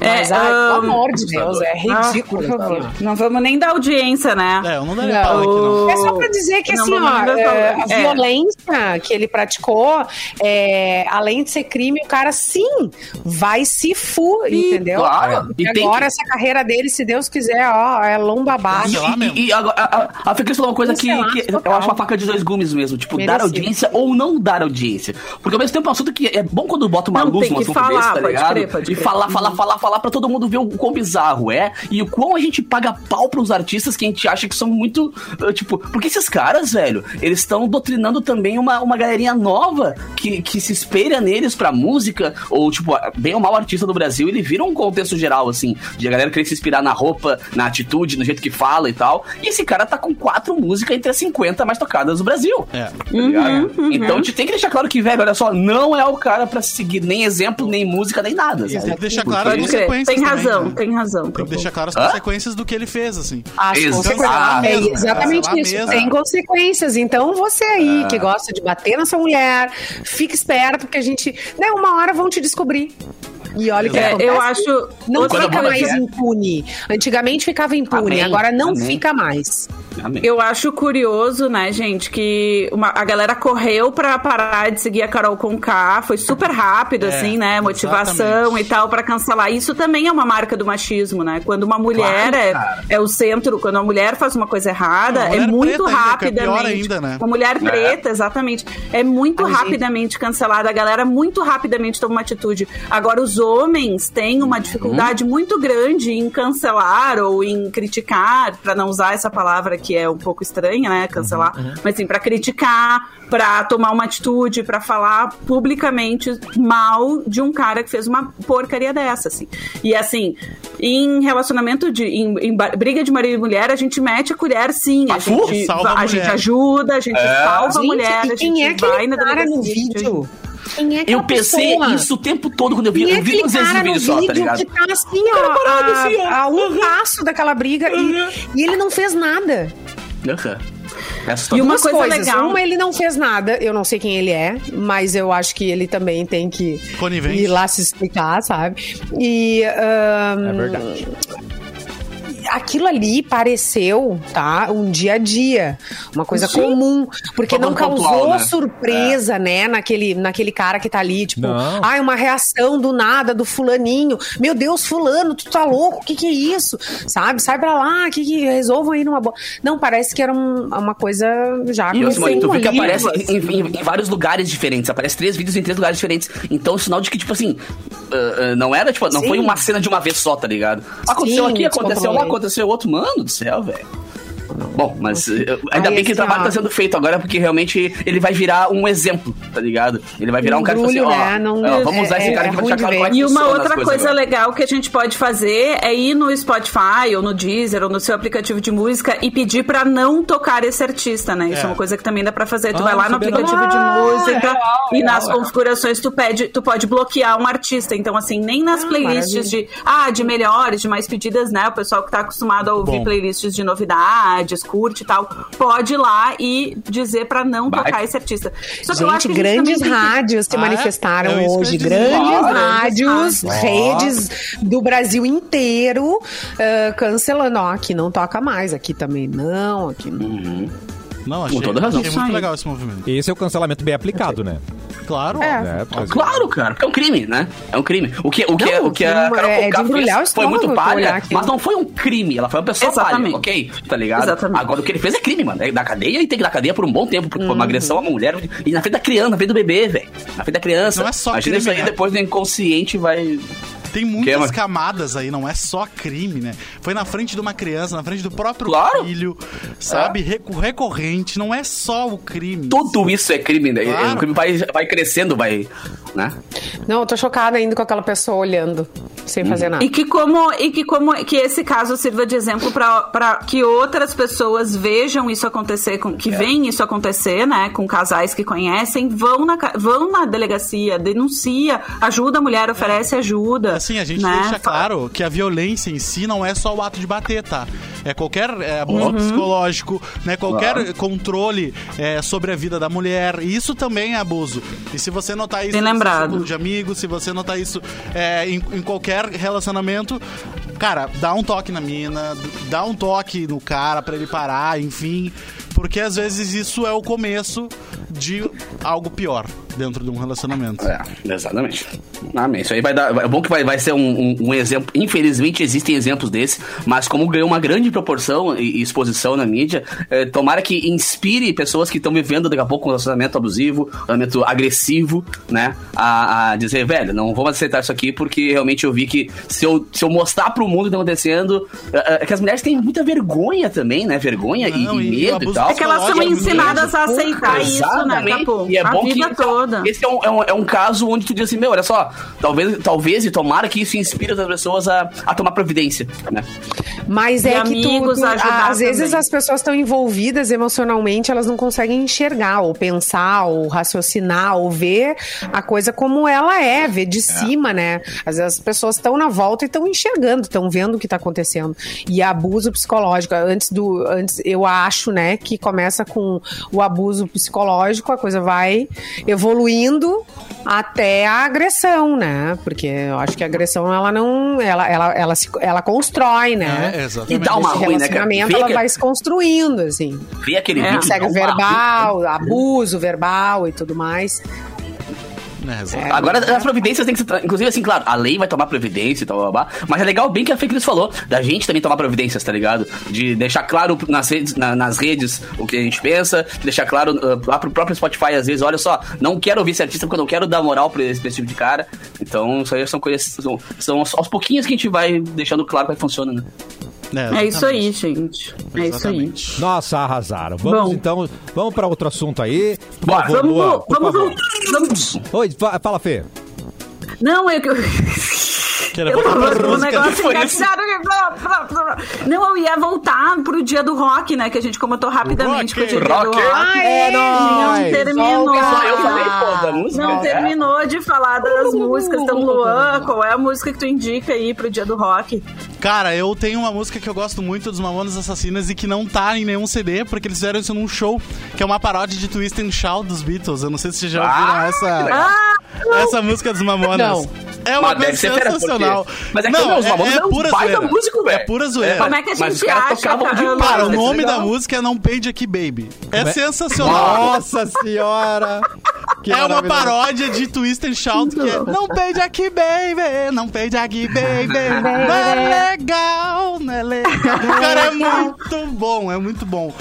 Speaker 4: Mas,
Speaker 5: É,
Speaker 4: ai,
Speaker 5: ahn,
Speaker 4: pelo amor de Deus, é
Speaker 5: Ah,
Speaker 4: ridículo.
Speaker 5: por favor. Não vamos nem dar audiência, né?
Speaker 2: É, eu não daria
Speaker 4: Não.
Speaker 2: aqui, não.
Speaker 4: É só pra dizer que,
Speaker 5: Não,
Speaker 4: assim, ó, é, a
Speaker 5: É.
Speaker 4: violência que ele praticou, é, além de ser crime, o cara, sim, vai se fu, entendeu?
Speaker 3: claro. E
Speaker 4: agora
Speaker 3: que-
Speaker 4: essa carreira dele, se Deus quiser, ó, é lomba abaixo.
Speaker 2: Sei lá mesmo.
Speaker 3: E, e agora, a, a, a Fê Cris falou uma coisa que,
Speaker 4: lá,
Speaker 3: que eu acho uma faca de dois gumes mesmo. Tipo, dar
Speaker 4: Merecido.
Speaker 3: audiência ou não dar audiência. Porque ao mesmo tempo é um assunto que é bom quando bota uma
Speaker 5: Não,
Speaker 3: luz
Speaker 5: que
Speaker 3: assunto
Speaker 5: falar,
Speaker 3: desse, tá ligado?
Speaker 5: crer,
Speaker 3: e
Speaker 5: crer.
Speaker 3: falar, falar, falar, falar pra todo mundo ver o quão bizarro é e o quão a gente paga pau pros artistas que a gente acha que são muito. uh, tipo, porque esses caras, velho, eles estão doutrinando também uma, uma galerinha nova que, que se espelha neles pra música, ou, tipo, bem ou mal artista do Brasil, ele vira um contexto geral, assim, de a galera querer se inspirar na roupa, na atitude, no jeito que fala e tal. E esse cara tá com quatro músicas entre as 50 mais tocadas do Brasil.
Speaker 2: É.
Speaker 3: Tá ligado?
Speaker 5: Uhum,
Speaker 3: Então a gente tem que deixar claro que, velho, olha só, não é o cara pra seguir nem exemplo, nem música, nem nada.
Speaker 2: Tem que deixar claro
Speaker 5: crer.
Speaker 2: Consequências.
Speaker 5: Tem
Speaker 2: também,
Speaker 5: razão,
Speaker 2: né?
Speaker 5: tem razão.
Speaker 2: Tem que deixar claro as
Speaker 3: Hã?
Speaker 2: consequências do que ele fez, assim.
Speaker 4: As
Speaker 3: Exato.
Speaker 4: consequências. É exatamente isso.
Speaker 2: mesmo.
Speaker 4: Tem consequências. Então, você aí que gosta de bater na sua mulher, fique esperto, porque a gente. Né, uma hora vão te descobrir. E olha o que
Speaker 5: É,
Speaker 4: acontece.
Speaker 5: eu acho.
Speaker 4: Não fica
Speaker 3: a
Speaker 4: mais impune. Antigamente ficava impune,
Speaker 3: Amém,
Speaker 4: agora não
Speaker 3: amém.
Speaker 4: fica mais.
Speaker 3: Amém.
Speaker 5: Eu acho curioso, né, gente, que uma- a galera correu pra parar de seguir a Carol com K, foi super rápido,
Speaker 2: É,
Speaker 5: assim, né, motivação
Speaker 2: exatamente.
Speaker 5: e tal pra cancelar. Isso também é uma marca do machismo, né? Quando uma mulher
Speaker 3: Claro,
Speaker 5: é, é o centro, quando uma mulher faz uma coisa errada,
Speaker 2: Uma
Speaker 5: é muito
Speaker 2: ainda, que é ainda, né?
Speaker 5: Uma mulher preta, exatamente. É muito
Speaker 4: gente.
Speaker 5: rapidamente cancelada. A galera muito rapidamente toma uma atitude. Agora, os homens têm uma dificuldade muito grande em cancelar ou em criticar, pra não usar essa palavra que é um pouco estranha, né? Cancelar. Mas assim, pra criticar, pra tomar uma atitude, pra falar publicamente mal de um cara que fez uma porcaria dessa, assim. E assim, em relacionamento de. em, em briga de marido e mulher, a gente mete a colher sim. A,
Speaker 3: fu,
Speaker 5: gente,
Speaker 2: salva a
Speaker 5: a
Speaker 2: mulher.
Speaker 5: gente ajuda, a gente
Speaker 3: É.
Speaker 5: salva a
Speaker 4: Gente,
Speaker 5: mulher,
Speaker 4: e
Speaker 5: a gente
Speaker 4: é
Speaker 5: vai na
Speaker 4: cara no vídeo? Quem é
Speaker 3: Eu pensei
Speaker 4: pessoa?
Speaker 3: isso o tempo todo quando eu vi.
Speaker 4: Quem é
Speaker 3: eu vi
Speaker 4: aquele
Speaker 3: duas vezes o
Speaker 4: no
Speaker 3: vídeo só, tá ligado?
Speaker 4: que tá assim, ó,
Speaker 3: parado
Speaker 4: a,
Speaker 3: assim, ó.
Speaker 4: a um passo daquela briga e, e ele não fez nada.
Speaker 3: Aham. É
Speaker 5: E uma coisa
Speaker 4: coisas.
Speaker 5: legal-
Speaker 4: Uma, ele não fez nada. Eu não sei quem ele é, mas eu acho que ele também tem que
Speaker 2: Conivente.
Speaker 4: ir lá se explicar, sabe? E. ahn,
Speaker 1: É verdade.
Speaker 4: Aquilo ali pareceu, tá? Um dia a dia. Uma coisa
Speaker 3: Sim.
Speaker 4: comum. Porque
Speaker 3: Todo
Speaker 4: não causou
Speaker 3: pontual, né?
Speaker 4: surpresa, né? Naquele, naquele cara que tá ali, tipo,
Speaker 1: Não.
Speaker 4: ai, uma reação do nada do fulaninho. Meu Deus, fulano, tu tá louco? O que que é isso? Sabe? Sai pra lá, que, que resolvam aí numa boa. Não, parece que era um- uma coisa já
Speaker 3: E Simone, tu vê que aparece em, em- em vários lugares diferentes. Aparece três vídeos em três lugares diferentes. Então, sinal de que, tipo assim, ah, ah, não era, tipo, não
Speaker 4: Sim.
Speaker 3: foi uma cena de uma vez só, tá ligado? Aconteceu
Speaker 4: Sim,
Speaker 3: aqui, aconteceu lá. Aconteceu outro. Mano do céu, velho. Bom, mas eh, ainda
Speaker 4: Aí,
Speaker 3: bem que o
Speaker 4: assim,
Speaker 3: trabalho
Speaker 4: ó.
Speaker 3: tá sendo feito agora, porque realmente ele vai virar um exemplo, tá ligado? Ele vai virar um, cara que assim, ó,
Speaker 4: né? Não-
Speaker 3: ó, vamos usar
Speaker 4: é-
Speaker 3: esse cara
Speaker 4: é
Speaker 3: que vai deixar
Speaker 4: de
Speaker 3: claro como é que
Speaker 5: E uma outra coisa
Speaker 3: agora.
Speaker 5: legal que a gente pode fazer é ir no Spotify ou no Deezer ou no seu aplicativo de música e pedir pra não tocar esse artista, né? Isso é,
Speaker 2: É.
Speaker 5: uma coisa que também dá pra fazer. Tu
Speaker 1: Ah,
Speaker 5: vai lá no aplicativo de
Speaker 4: não.
Speaker 5: música
Speaker 4: Ah,
Speaker 5: e
Speaker 4: legal,
Speaker 5: nas
Speaker 4: legal.
Speaker 5: configurações tu pede, tu pode bloquear um artista. Então assim, nem nas
Speaker 4: Ah,
Speaker 5: playlists de ah, de melhores, de mais pedidas, né? O pessoal que tá acostumado a ouvir
Speaker 2: Bom.
Speaker 5: playlists de novidades, curte e tal, pode ir lá e dizer pra não
Speaker 3: Vai.
Speaker 5: tocar esse artista. Só que eu acho
Speaker 4: Gente,
Speaker 5: que gente
Speaker 4: grandes
Speaker 5: que-
Speaker 4: rádios se
Speaker 2: Ah,
Speaker 4: manifestaram
Speaker 2: É
Speaker 4: hoje. Grandes rádios,
Speaker 1: Ó.
Speaker 4: redes do Brasil inteiro ah, cancelando. Ó, aqui não toca mais, aqui também não, aqui não.
Speaker 3: Uhum.
Speaker 2: Não, achei,
Speaker 3: toda razão.
Speaker 2: achei muito legal esse movimento.
Speaker 1: Esse é o cancelamento bem aplicado, né?
Speaker 2: Claro.
Speaker 4: É.
Speaker 1: É, por exemplo.
Speaker 3: Claro, cara, porque é um crime, né? É um crime. O que, o que,
Speaker 4: Não,
Speaker 3: o que a Carol
Speaker 4: é
Speaker 3: Conká fez foi muito palha, mas não foi um crime. Ela foi uma pessoa
Speaker 5: Exatamente.
Speaker 3: palha, ok? Tá ligado?
Speaker 5: Exatamente.
Speaker 3: Agora, o que ele fez é crime, mano. É da cadeia e tem que dar cadeia por um bom tempo, porque foi uma
Speaker 4: Uhum.
Speaker 3: agressão a uma mulher e na frente da criança, na frente do bebê, velho. Na frente da criança.
Speaker 2: Não é só
Speaker 3: Imagina
Speaker 2: crime,
Speaker 3: isso aí
Speaker 2: né?
Speaker 3: depois do inconsciente vai...
Speaker 2: Tem muitas
Speaker 3: é,
Speaker 2: camadas aí, não é só crime, né? Foi na frente de uma criança, na frente do próprio
Speaker 3: Claro.
Speaker 2: filho, sabe? Recu- Recorrente, não é só o crime.
Speaker 3: Tudo isso é crime, né?
Speaker 2: Claro.
Speaker 3: O crime vai, vai crescendo, vai. Né?
Speaker 4: Não, eu tô chocada ainda com aquela pessoa olhando, sem fazer nada.
Speaker 5: E que como e que como que esse caso sirva de exemplo para que outras pessoas vejam isso acontecer, com,
Speaker 3: É.
Speaker 5: que veem isso acontecer, né, com casais que conhecem, vão na vão na delegacia, denuncia, ajuda a mulher, oferece ajuda.
Speaker 2: Assim, a gente
Speaker 5: né?
Speaker 2: deixa claro que a violência em si não é só o ato de bater, tá? É qualquer é, abuso
Speaker 5: Uhum.
Speaker 2: psicológico, né? Qualquer
Speaker 3: Claro.
Speaker 2: controle é, sobre a vida da mulher. Isso também é abuso. E se você notar isso
Speaker 5: Bem
Speaker 2: no círculo de amigos, se você notar isso é, em, em qualquer relacionamento, cara, dá um toque na mina, dá um toque no cara pra ele parar, enfim. Porque às vezes isso é o começo de algo pior dentro de um relacionamento.
Speaker 3: É, exatamente. Amém. Isso aí vai dar. É bom que vai, vai ser um, um- um exemplo. Infelizmente existem exemplos desses, mas como ganhou uma grande proporção e, exposição na mídia, é, tomara que inspire pessoas que estão vivendo daqui a pouco um relacionamento abusivo, um relacionamento agressivo, né? A, a dizer, velho, não vamos aceitar isso aqui porque realmente eu vi que se eu, se eu mostrar pro mundo o que tá acontecendo. É, é que as mulheres têm muita vergonha também, né? Vergonha e-
Speaker 2: Não,
Speaker 3: e,
Speaker 2: e
Speaker 3: medo e
Speaker 2: abuso
Speaker 3: tal.
Speaker 5: É que elas são ensinadas a aceitar isso, né. Capu?
Speaker 3: E é
Speaker 5: a
Speaker 3: bom
Speaker 5: vida
Speaker 3: que
Speaker 5: toda.
Speaker 3: esse é um, é, um, é um caso onde tu diz assim, meu, olha só, talvez, talvez e tomara que isso inspire as pessoas a, a tomar providência, né?
Speaker 4: Mas
Speaker 5: E
Speaker 4: é que tu, às vezes
Speaker 5: também.
Speaker 4: as pessoas estão envolvidas emocionalmente, elas não conseguem enxergar, ou pensar, ou raciocinar, ou ver a coisa como ela é, ver de cima, né? Às vezes as pessoas estão na volta e estão enxergando, estão vendo o que está acontecendo. E abuso psicológico, antes do. Antes, eu acho, né, que começa com o abuso psicológico, a coisa vai evoluindo até a agressão, né? Porque eu acho que a agressão ela não, ela, ela, ela, se, ela constrói, né?
Speaker 2: É, exatamente.
Speaker 3: E dá uma
Speaker 4: Esse
Speaker 3: ruim, né, cara?
Speaker 4: relacionamento
Speaker 3: Vê
Speaker 4: ela
Speaker 3: que-
Speaker 4: vai se construindo, assim.
Speaker 3: Vê aquele
Speaker 5: É.
Speaker 3: vídeo.
Speaker 4: Segue
Speaker 3: dá uma
Speaker 4: verbal, abuso verbal e tudo mais.
Speaker 2: É, exatamente.
Speaker 3: Agora, as providências têm que ser. Inclusive, assim, claro, a lei vai tomar providência e tal, blá, blá, blá, mas é legal bem que a Fake News falou, da gente também tomar providências, tá ligado? De deixar claro nas redes, na- nas redes o que a gente pensa, de deixar claro uh, lá pro próprio Spotify, às vezes, olha só, não quero ouvir esse artista porque eu não quero dar moral pra esse, pra esse tipo de cara. Então, isso aí são coisas. São, são aos pouquinhos que a gente vai deixando claro como é que funciona, né?
Speaker 5: É isso aí, gente. É isso aí.
Speaker 1: Nossa, arrasaram. Vamos
Speaker 5: Bom.
Speaker 1: então, vamos para outro assunto aí.
Speaker 3: Bora,
Speaker 1: favor,
Speaker 5: Vamos,
Speaker 1: Luan, por
Speaker 5: vamos,
Speaker 1: favor.
Speaker 5: vamos.
Speaker 1: Oi, fa- fala, Fê.
Speaker 5: Não, eu.
Speaker 2: Que era
Speaker 5: Eu um
Speaker 2: música.
Speaker 5: negócio
Speaker 3: Foi isso.
Speaker 5: engraçado. Não, eu ia voltar pro dia do rock, né? Que a gente comentou rapidamente
Speaker 2: Rock.
Speaker 5: que o dia
Speaker 3: Rock.
Speaker 5: do rock.
Speaker 4: Ah,
Speaker 1: é
Speaker 5: Não terminou.
Speaker 4: Volta.
Speaker 3: Eu falei, pô, da música.
Speaker 5: Não
Speaker 3: é.
Speaker 5: terminou de falar das músicas. Então, Luan, qual é a música que tu indica aí pro dia do rock?
Speaker 2: Cara, eu tenho uma música que eu gosto muito dos Mamonas Assassinas e que não tá em nenhum CD, porque eles fizeram isso num show, que é uma paródia de Twist and Shout dos Beatles. Eu não sei se vocês já ouviram
Speaker 3: Ah,
Speaker 2: essa, essa música dos Mamonas.
Speaker 4: Não.
Speaker 2: É uma
Speaker 3: Mas
Speaker 2: coisa sensacional.
Speaker 3: Porque- Mas é que, meu, os Mamonas é um
Speaker 2: pura
Speaker 3: baita
Speaker 2: zoeira.
Speaker 3: músico, velho.
Speaker 2: É pura zoeira.
Speaker 5: Como é que a
Speaker 3: Mas
Speaker 5: gente acha,
Speaker 3: tocavam
Speaker 5: cara?
Speaker 2: o nome da música é Não Page Aqui Baby. É,
Speaker 1: é?
Speaker 2: sensacional.
Speaker 1: Nossa senhora! Que
Speaker 2: é uma paródia de Twist and Shout que é Não pede aqui, baby, não pede aqui, baby. Não é legal, não é legal. Cara, é muito bom, é muito bom.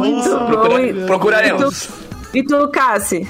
Speaker 2: Ouça.
Speaker 5: bom. E-
Speaker 3: Procuraremos.
Speaker 5: E tu, Cassi?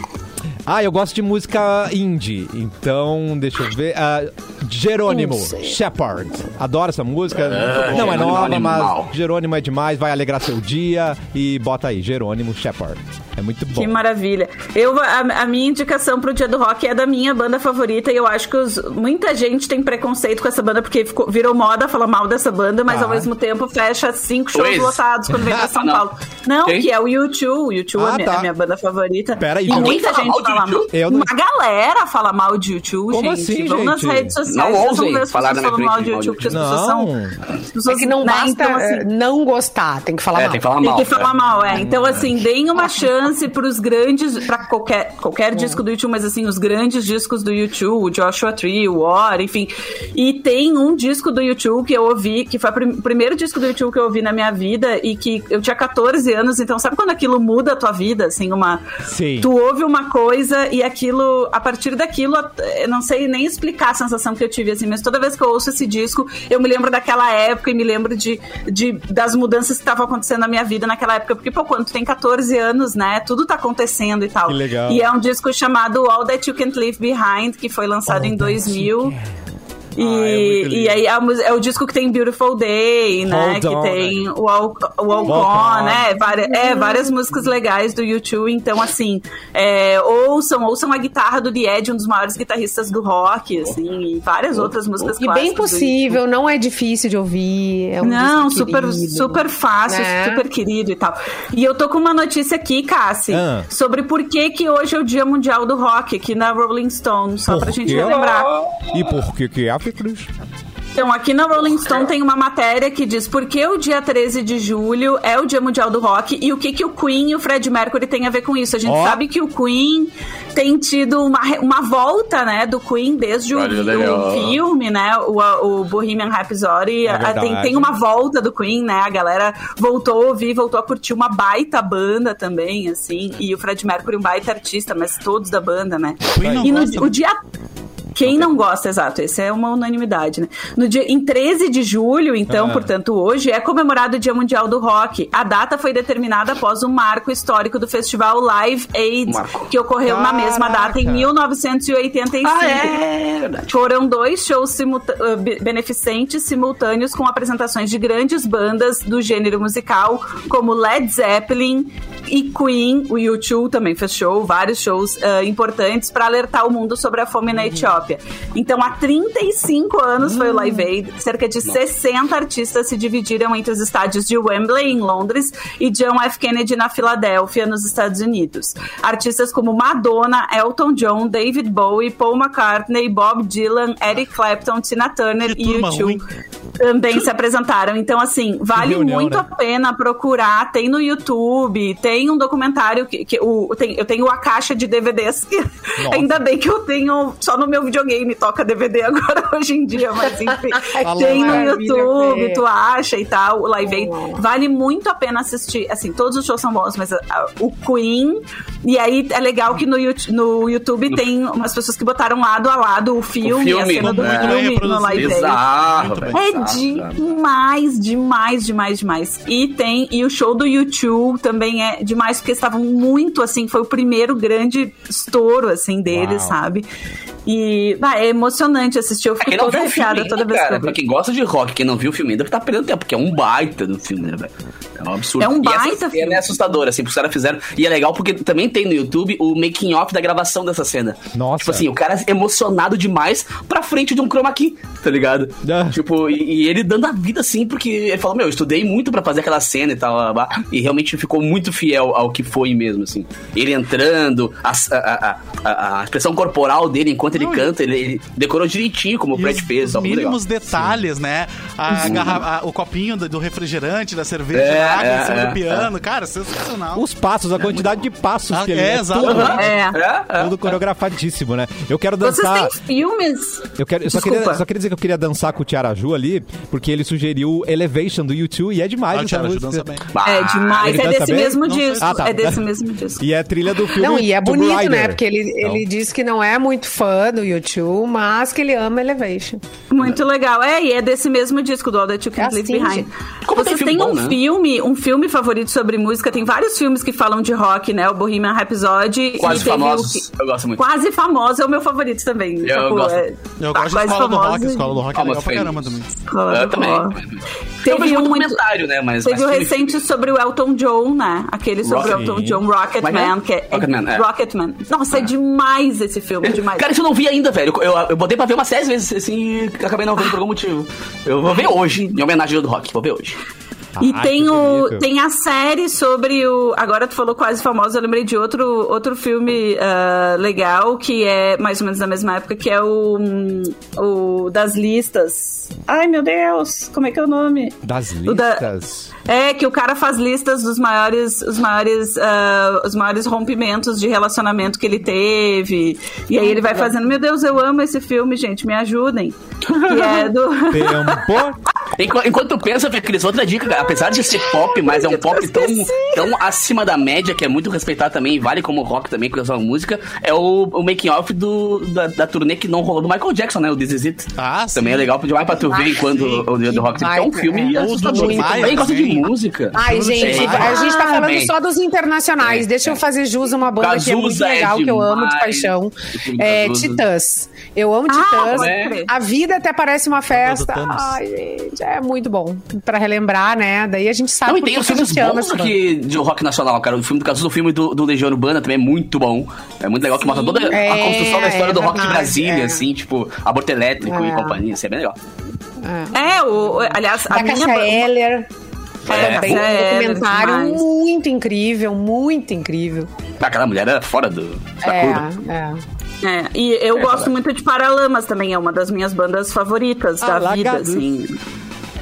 Speaker 1: Ah, eu gosto de música indie. Então, deixa eu ver. Ah, Jerônimo, Shepard. Adoro essa música. Não é nova,
Speaker 3: animal.
Speaker 1: mas Jerônimo é demais. Vai alegrar seu dia. E bota aí, Jerônimo, Shepard. É muito bom.
Speaker 5: Que maravilha. Eu, a, a minha indicação pro Dia do Rock é da minha banda favorita e eu acho que os- muita gente tem preconceito com essa banda porque ficou- virou moda falar mal dessa banda, mas
Speaker 1: Ah.
Speaker 5: ao mesmo tempo fecha cinco shows
Speaker 3: Pois.
Speaker 5: lotados quando vem pra São
Speaker 3: Não.
Speaker 5: Paulo. Não,
Speaker 3: Quem?
Speaker 5: que é o U2. O U2 é
Speaker 1: Ah,
Speaker 5: a minha,
Speaker 1: tá.
Speaker 5: a minha banda favorita.
Speaker 1: Pera aí,
Speaker 5: e muita
Speaker 3: Alguém
Speaker 5: gente
Speaker 3: fala mal
Speaker 5: fala
Speaker 3: de
Speaker 5: mal.
Speaker 3: U2?
Speaker 1: Eu não-
Speaker 5: Uma galera fala mal de U2,
Speaker 1: Como
Speaker 5: gente.
Speaker 1: assim,
Speaker 5: Vão nas
Speaker 1: gente?
Speaker 5: redes sociais.
Speaker 3: Não ousem falar na minha frente
Speaker 5: de
Speaker 3: mal de
Speaker 5: U2, porque as pessoas
Speaker 1: Não.
Speaker 5: são... as pessoas-
Speaker 4: É que não
Speaker 5: né,
Speaker 4: basta
Speaker 5: então, assim,
Speaker 4: eh, não gostar, tem que falar
Speaker 3: É,
Speaker 4: mal.
Speaker 3: tem que falar
Speaker 5: tem
Speaker 3: mal.
Speaker 5: que falar
Speaker 3: é.
Speaker 5: mal, é. Então, assim, deem uma chance pros grandes, pra qualquer, qualquer disco do YouTube, mas assim, os grandes discos do YouTube, o Joshua Tree, o War, enfim. E tem um disco do YouTube que eu ouvi, que foi o prim- primeiro disco do YouTube que eu ouvi na minha vida e que eu tinha 14 anos, então sabe quando aquilo muda a tua vida, assim, uma...
Speaker 1: Sim.
Speaker 5: Tu ouve uma coisa e aquilo, a partir daquilo, eu não sei nem explicar a sensação que eu tive, assim, mas toda vez que eu ouço esse disco, eu me lembro daquela época e me lembro de, de das mudanças que estavam acontecendo na minha vida naquela época, porque, pô, quando tu tem 14 anos, né, tudo tá acontecendo e tal.
Speaker 1: Que legal.
Speaker 5: E é um disco chamado All That You Can't Leave Behind, que foi lançado em 2000. E,
Speaker 1: Ah, é
Speaker 5: e aí a é o disco que tem Beautiful Day, né?
Speaker 1: Hold
Speaker 5: que
Speaker 1: on,
Speaker 5: tem o Walk, o Walk
Speaker 1: Walk
Speaker 5: On,
Speaker 1: On.
Speaker 5: né? Várias, é, várias músicas legais do YouTube. Então, assim, é, ouçam, ouçam a guitarra do The Ed, um dos maiores guitarristas do rock, assim, e várias outras músicas
Speaker 4: E bem possível, não é difícil de ouvir. É um
Speaker 5: não,
Speaker 4: disco
Speaker 5: super,
Speaker 4: querido.
Speaker 5: super fácil,
Speaker 4: né?
Speaker 5: super querido e tal. E eu tô com uma notícia aqui, Cassi,
Speaker 1: Ah.
Speaker 5: sobre por que que hoje é o Dia Mundial do Rock aqui na Rolling Stone, só pra
Speaker 1: Por
Speaker 5: gente
Speaker 1: quê?
Speaker 5: relembrar.
Speaker 1: E por que que é, Fê Cruz?
Speaker 5: Então, aqui na Rolling Stone tem uma matéria que diz por que o dia 13 de julho é o Dia Mundial do Rock e o que, que o Queen e o Fred Mercury têm a ver com isso. A gente
Speaker 1: Ó.
Speaker 5: sabe que o Queen tem tido uma, uma volta, né, do Queen desde o, o filme, né, o, o Bohemian Rhapsody.
Speaker 1: É
Speaker 5: tem, tem uma volta do Queen, né, a galera voltou a ouvir, voltou a curtir uma baita banda também, assim, e o Fred Mercury um baita artista, mas todos da banda, né.
Speaker 2: Queen não
Speaker 5: e no,
Speaker 2: gosta,
Speaker 5: o dia quem não gosta, exato, esse é uma unanimidade, né? No dia, em 13 de julho, então,
Speaker 1: Ah.
Speaker 5: portanto, hoje, é comemorado o Dia Mundial do Rock. A data foi determinada após um marco histórico do festival Live Aid,
Speaker 3: Marco.
Speaker 5: que ocorreu na mesma data em
Speaker 1: Caraca.
Speaker 5: 1985.
Speaker 3: Ah, é verdade.
Speaker 5: Foram dois shows simulta- be- beneficentes simultâneos com apresentações de grandes bandas do gênero musical, como Led Zeppelin e Queen. O U2 também fez show, vários shows uh, importantes para alertar o mundo sobre a fome na Etiópia. Então, há 35 anos foi o Live Aid. Cerca de 60 artistas se dividiram entre os estádios de Wembley, em Londres, e John F. Kennedy, na Filadélfia, nos Estados Unidos. Artistas como Madonna, Elton John, David Bowie, Paul McCartney, Bob Dylan, Eric Clapton, Tina Turner e
Speaker 2: turma
Speaker 5: U2
Speaker 2: ruim.
Speaker 5: também se apresentaram. Então, assim, vale
Speaker 1: reunião,
Speaker 5: muito
Speaker 1: né?
Speaker 5: a pena procurar. Tem no YouTube, tem um documentário que, que o, tem- eu tenho a caixa de DVDs. Que,
Speaker 1: Nossa.
Speaker 5: ainda bem que eu tenho só no meu videogame toca DVD agora hoje em dia, mas enfim. tem no YouTube, tu acha e tal, o Live Aid. Vale muito a pena assistir. Assim, todos os shows são bons, mas ah, o Queen. E aí é legal que no, no YouTube tem umas pessoas que botaram lado a lado o filme,
Speaker 3: filme,
Speaker 5: a cena do
Speaker 3: né?
Speaker 5: filme no. Live Aid.
Speaker 3: Bizarro.
Speaker 5: É
Speaker 3: bizarro,
Speaker 5: demais, demais, demais, demais. E tem e o show do YouTube também é demais porque estavam muito assim, foi o primeiro grande estouro assim deles,
Speaker 1: Uau.
Speaker 5: sabe? E bah, é emocionante assistir, eu
Speaker 3: Pra
Speaker 5: fico toda
Speaker 3: ainda,
Speaker 5: toda vez que
Speaker 3: cara,
Speaker 5: eu
Speaker 3: pra quem gosta de rock, quem não viu o filme ainda tá perdendo tempo, porque é um baita do filme, né, velho? É um absurdo.
Speaker 5: É um
Speaker 3: E essa
Speaker 5: baita
Speaker 3: cena
Speaker 5: filme.
Speaker 3: é assustadora, assim, porque os caras fizeram. E é legal porque também tem no YouTube o making off da gravação dessa cena.
Speaker 1: Nossa.
Speaker 3: Tipo assim, o cara emocionado demais pra frente de um chroma key, tá ligado?
Speaker 1: Ah.
Speaker 3: Tipo, e, e ele dando a vida assim, porque ele falou, meu, eu estudei muito pra fazer aquela cena e tal, blá, blá, blá, e realmente ficou muito fiel ao que foi mesmo, assim. Ele entrando, a, a, a, a- a expressão corporal dele enquanto ele canta, ele, ele decorou direitinho como o Fred
Speaker 2: os,
Speaker 3: fez.
Speaker 2: os
Speaker 3: muito legal.
Speaker 2: mínimos detalhes, né? A garra- a- o copinho do, do refrigerante, da cerveja,
Speaker 3: É,
Speaker 2: a água
Speaker 3: é,
Speaker 2: em cima
Speaker 3: é,
Speaker 2: do piano. Cara, sensacional.
Speaker 1: Os passos, a quantidade de passos
Speaker 2: Ah,
Speaker 1: que ele
Speaker 2: é,
Speaker 1: é,
Speaker 2: exato.
Speaker 1: tudo.
Speaker 5: É.
Speaker 3: É, é.
Speaker 1: tudo coreografadíssimo, né? Eu quero
Speaker 5: Vocês
Speaker 1: dançar.
Speaker 5: têm filmes?
Speaker 1: Eu, quero, eu só, queria, só queria dizer que eu queria dançar com o Tiaraju ali, porque ele sugeriu Elevation do YouTube e é demais
Speaker 2: Ah, o Tiaraju dança bem.
Speaker 5: É demais,
Speaker 1: ele
Speaker 5: é desse
Speaker 1: bem?
Speaker 5: mesmo disco.
Speaker 1: Ah, tá.
Speaker 5: É desse mesmo disco.
Speaker 1: E é trilha do filme
Speaker 4: Não, e é bonito, né? Porque ele,
Speaker 1: Então,
Speaker 4: ele diz que não é muito fã do YouTube, mas que ele ama Elevation.
Speaker 5: Muito legal. É, e é desse mesmo disco do All That You Can
Speaker 4: É
Speaker 5: Leave
Speaker 4: assim,
Speaker 5: Behind.
Speaker 3: Como tem
Speaker 5: Vocês
Speaker 3: filme
Speaker 5: têm
Speaker 3: bom,
Speaker 5: um
Speaker 3: né?
Speaker 5: filme, um filme favorito sobre música? Tem vários filmes que falam de rock, né? O Bohemian Rhapsody.
Speaker 3: Quase
Speaker 5: e teve o
Speaker 3: famosos.
Speaker 5: que-
Speaker 3: Eu gosto muito.
Speaker 5: Quase famoso é o meu favorito também.
Speaker 3: Eu gosto.
Speaker 5: é-
Speaker 2: Eu gosto de
Speaker 5: Quase
Speaker 2: Escola do Rock.
Speaker 5: Famoso.
Speaker 2: Escola do Rock é
Speaker 3: Almost
Speaker 2: legal pra caramba também.
Speaker 5: Escola
Speaker 3: Eu
Speaker 5: do
Speaker 3: também.
Speaker 5: Rock.
Speaker 3: eu vejo
Speaker 5: Teve
Speaker 3: muito
Speaker 5: um muito-
Speaker 3: documentário, né? Mas,
Speaker 5: Teve
Speaker 3: mas
Speaker 5: o
Speaker 3: filme-
Speaker 5: recente sobre o Elton John, né? Aquele sobre
Speaker 3: Rocket-
Speaker 5: o Elton John, Rocketman,
Speaker 3: é que
Speaker 5: que
Speaker 3: é?
Speaker 5: é, é
Speaker 3: Rocketman, é.
Speaker 5: Rocketman. Nossa, é demais esse filme, é demais.
Speaker 3: Cara, isso eu não vi ainda, velho. Eu, eu botei pra ver umas 10 vezes assim e acabei não vendo por algum motivo. Eu vou ver hoje, em homenagem ao do rock. Vou ver hoje.
Speaker 5: E
Speaker 1: Ah,
Speaker 5: tem,
Speaker 1: que
Speaker 5: o,
Speaker 1: bonito.
Speaker 5: tem a série sobre o. Agora tu falou quase famosa, eu lembrei de outro, outro filme ah, legal, que é mais ou menos da mesma época, que é o, o das listas. Ai, meu Deus! Como é que é o nome?
Speaker 1: Das
Speaker 5: O da-
Speaker 1: listas.
Speaker 5: É, que o cara faz listas dos maiores, os maiores, ah, os maiores rompimentos de relacionamento que ele teve. E aí ele vai fazendo, meu Deus, eu amo esse filme, gente, me ajudem. Que é do.
Speaker 1: Tempo.
Speaker 3: Enqu- Enquanto tu pensa, Fê Cris, outra dica, cara, apesar de ser pop, mas é um pop tão, tão acima da média, que é muito respeitado também, e vale como rock também, com essa música, é o, o making off do, da, da turnê que não rolou do Michael Jackson, né? O This Is It.
Speaker 2: Ah, sim.
Speaker 3: Também é legal demais pra tu ver enquanto o Dia do Rock, porque é um
Speaker 4: baita,
Speaker 3: filme
Speaker 4: é.
Speaker 3: assustador. Tu também gosta de música.
Speaker 4: Ai, gente, a gente tá falando
Speaker 3: bem.
Speaker 4: só dos internacionais. Deixa eu fazer jus a uma banda que é muito
Speaker 3: Cazuza é
Speaker 4: legal, que eu amo de paixão. É
Speaker 3: Cazuza.
Speaker 4: Titãs. Eu amo
Speaker 5: Ah,
Speaker 4: Titãs.
Speaker 5: crer.
Speaker 4: A vida até parece uma festa. Ai, gente, é muito bom. Pra relembrar, né? Daí a gente sabe
Speaker 3: Não, e tem
Speaker 4: que
Speaker 3: os
Speaker 4: a
Speaker 3: filmes
Speaker 4: gente ama
Speaker 3: bons aqui de rock nacional, cara. O filme do Cazuza, o filme do, do Legião Urbana também é muito bom. É muito legal, que mostra toda a
Speaker 4: É,
Speaker 3: construção da história
Speaker 4: é
Speaker 3: do rock de Brasília,
Speaker 4: é.
Speaker 3: assim, tipo, aborto elétrico e
Speaker 4: É.
Speaker 3: companhia, isso é bem legal.
Speaker 5: É, o, aliás, a
Speaker 4: Da
Speaker 5: minha.
Speaker 4: Cássia
Speaker 5: ba-
Speaker 4: Eller.
Speaker 5: É,
Speaker 4: Também um documentário
Speaker 5: demais.
Speaker 4: muito incrível, muito incrível.
Speaker 3: Ah, Aquela mulher era fora do, da curva.
Speaker 4: É, é.
Speaker 5: É, e eu gosto muito de Paralamas também, é uma das minhas bandas favoritas da vida,
Speaker 1: Alagados.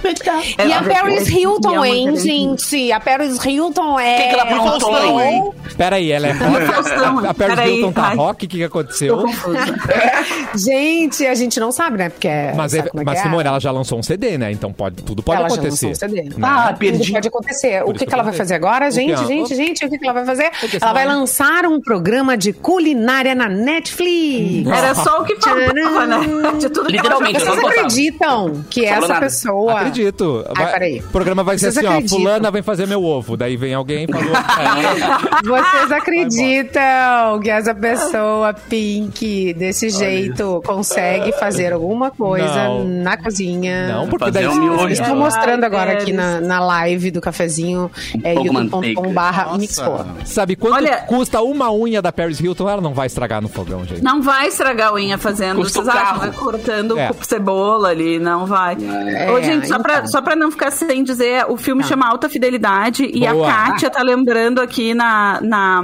Speaker 5: Assim.
Speaker 4: E
Speaker 5: É,
Speaker 4: a Paris
Speaker 5: é-
Speaker 4: Hilton,
Speaker 5: é
Speaker 4: hein, gente? A Paris Hilton é.
Speaker 3: Quem que ela aprontou,
Speaker 4: Faustão.
Speaker 3: hein?
Speaker 1: Peraí, ela é rock? A, a Paris
Speaker 5: peraí,
Speaker 1: Hilton tá
Speaker 5: ai.
Speaker 1: rock? O que, que aconteceu?
Speaker 4: Gente, a gente não sabe, né? Porque é.
Speaker 1: Mas, é,
Speaker 4: é
Speaker 1: mas
Speaker 4: que é?
Speaker 1: Simone, ela já lançou um CD, né? Então pode, tudo pode
Speaker 4: ela
Speaker 1: acontecer.
Speaker 4: Já lançou um CD.
Speaker 1: Né?
Speaker 3: Ah,
Speaker 4: Tudo
Speaker 3: perdi.
Speaker 4: pode acontecer. O que, ela vai fazer agora?
Speaker 1: O
Speaker 4: Gente, gente, gente, o que, que ela vai fazer? Ela vai lançar um programa de culinária na Netflix.
Speaker 5: Era só o que faltava, né? De tudo que
Speaker 3: Literalmente.
Speaker 4: Vocês acreditam que essa pessoa.
Speaker 1: Acredito.
Speaker 4: Ai,
Speaker 1: Vai-
Speaker 4: peraí.
Speaker 1: O programa vai ser
Speaker 4: Vocês
Speaker 1: assim, ó.
Speaker 4: acreditam?
Speaker 1: Fulana vem fazer meu ovo. Daí vem alguém e falou. "É,
Speaker 4: Vocês acreditam que essa pessoa pink, desse jeito, consegue fazer alguma coisa
Speaker 1: Não.
Speaker 4: na cozinha?
Speaker 1: Não, porque
Speaker 3: Fazer
Speaker 1: daí.
Speaker 3: um miojo.
Speaker 4: Estou
Speaker 5: Ai,
Speaker 4: mostrando agora aqui na, na live do cafezinho, é youtube.com/barra
Speaker 2: Nossa.
Speaker 4: mixpoa.
Speaker 1: Sabe quanto
Speaker 5: Olha-
Speaker 1: custa uma unha da Paris Hilton? Ela não vai estragar no fogão, gente.
Speaker 5: Não vai estragar a unha fazendo.
Speaker 3: Custa
Speaker 5: Vocês acham? cortando
Speaker 1: É.
Speaker 5: cebola ali, não vai.
Speaker 4: É,
Speaker 5: Ô, gente, só, pra,
Speaker 4: então.
Speaker 5: só pra não ficar sem dizer, o filme chama Alta Fidelidade e
Speaker 1: Boa.
Speaker 5: a Kátia tá lembrando aqui na, na,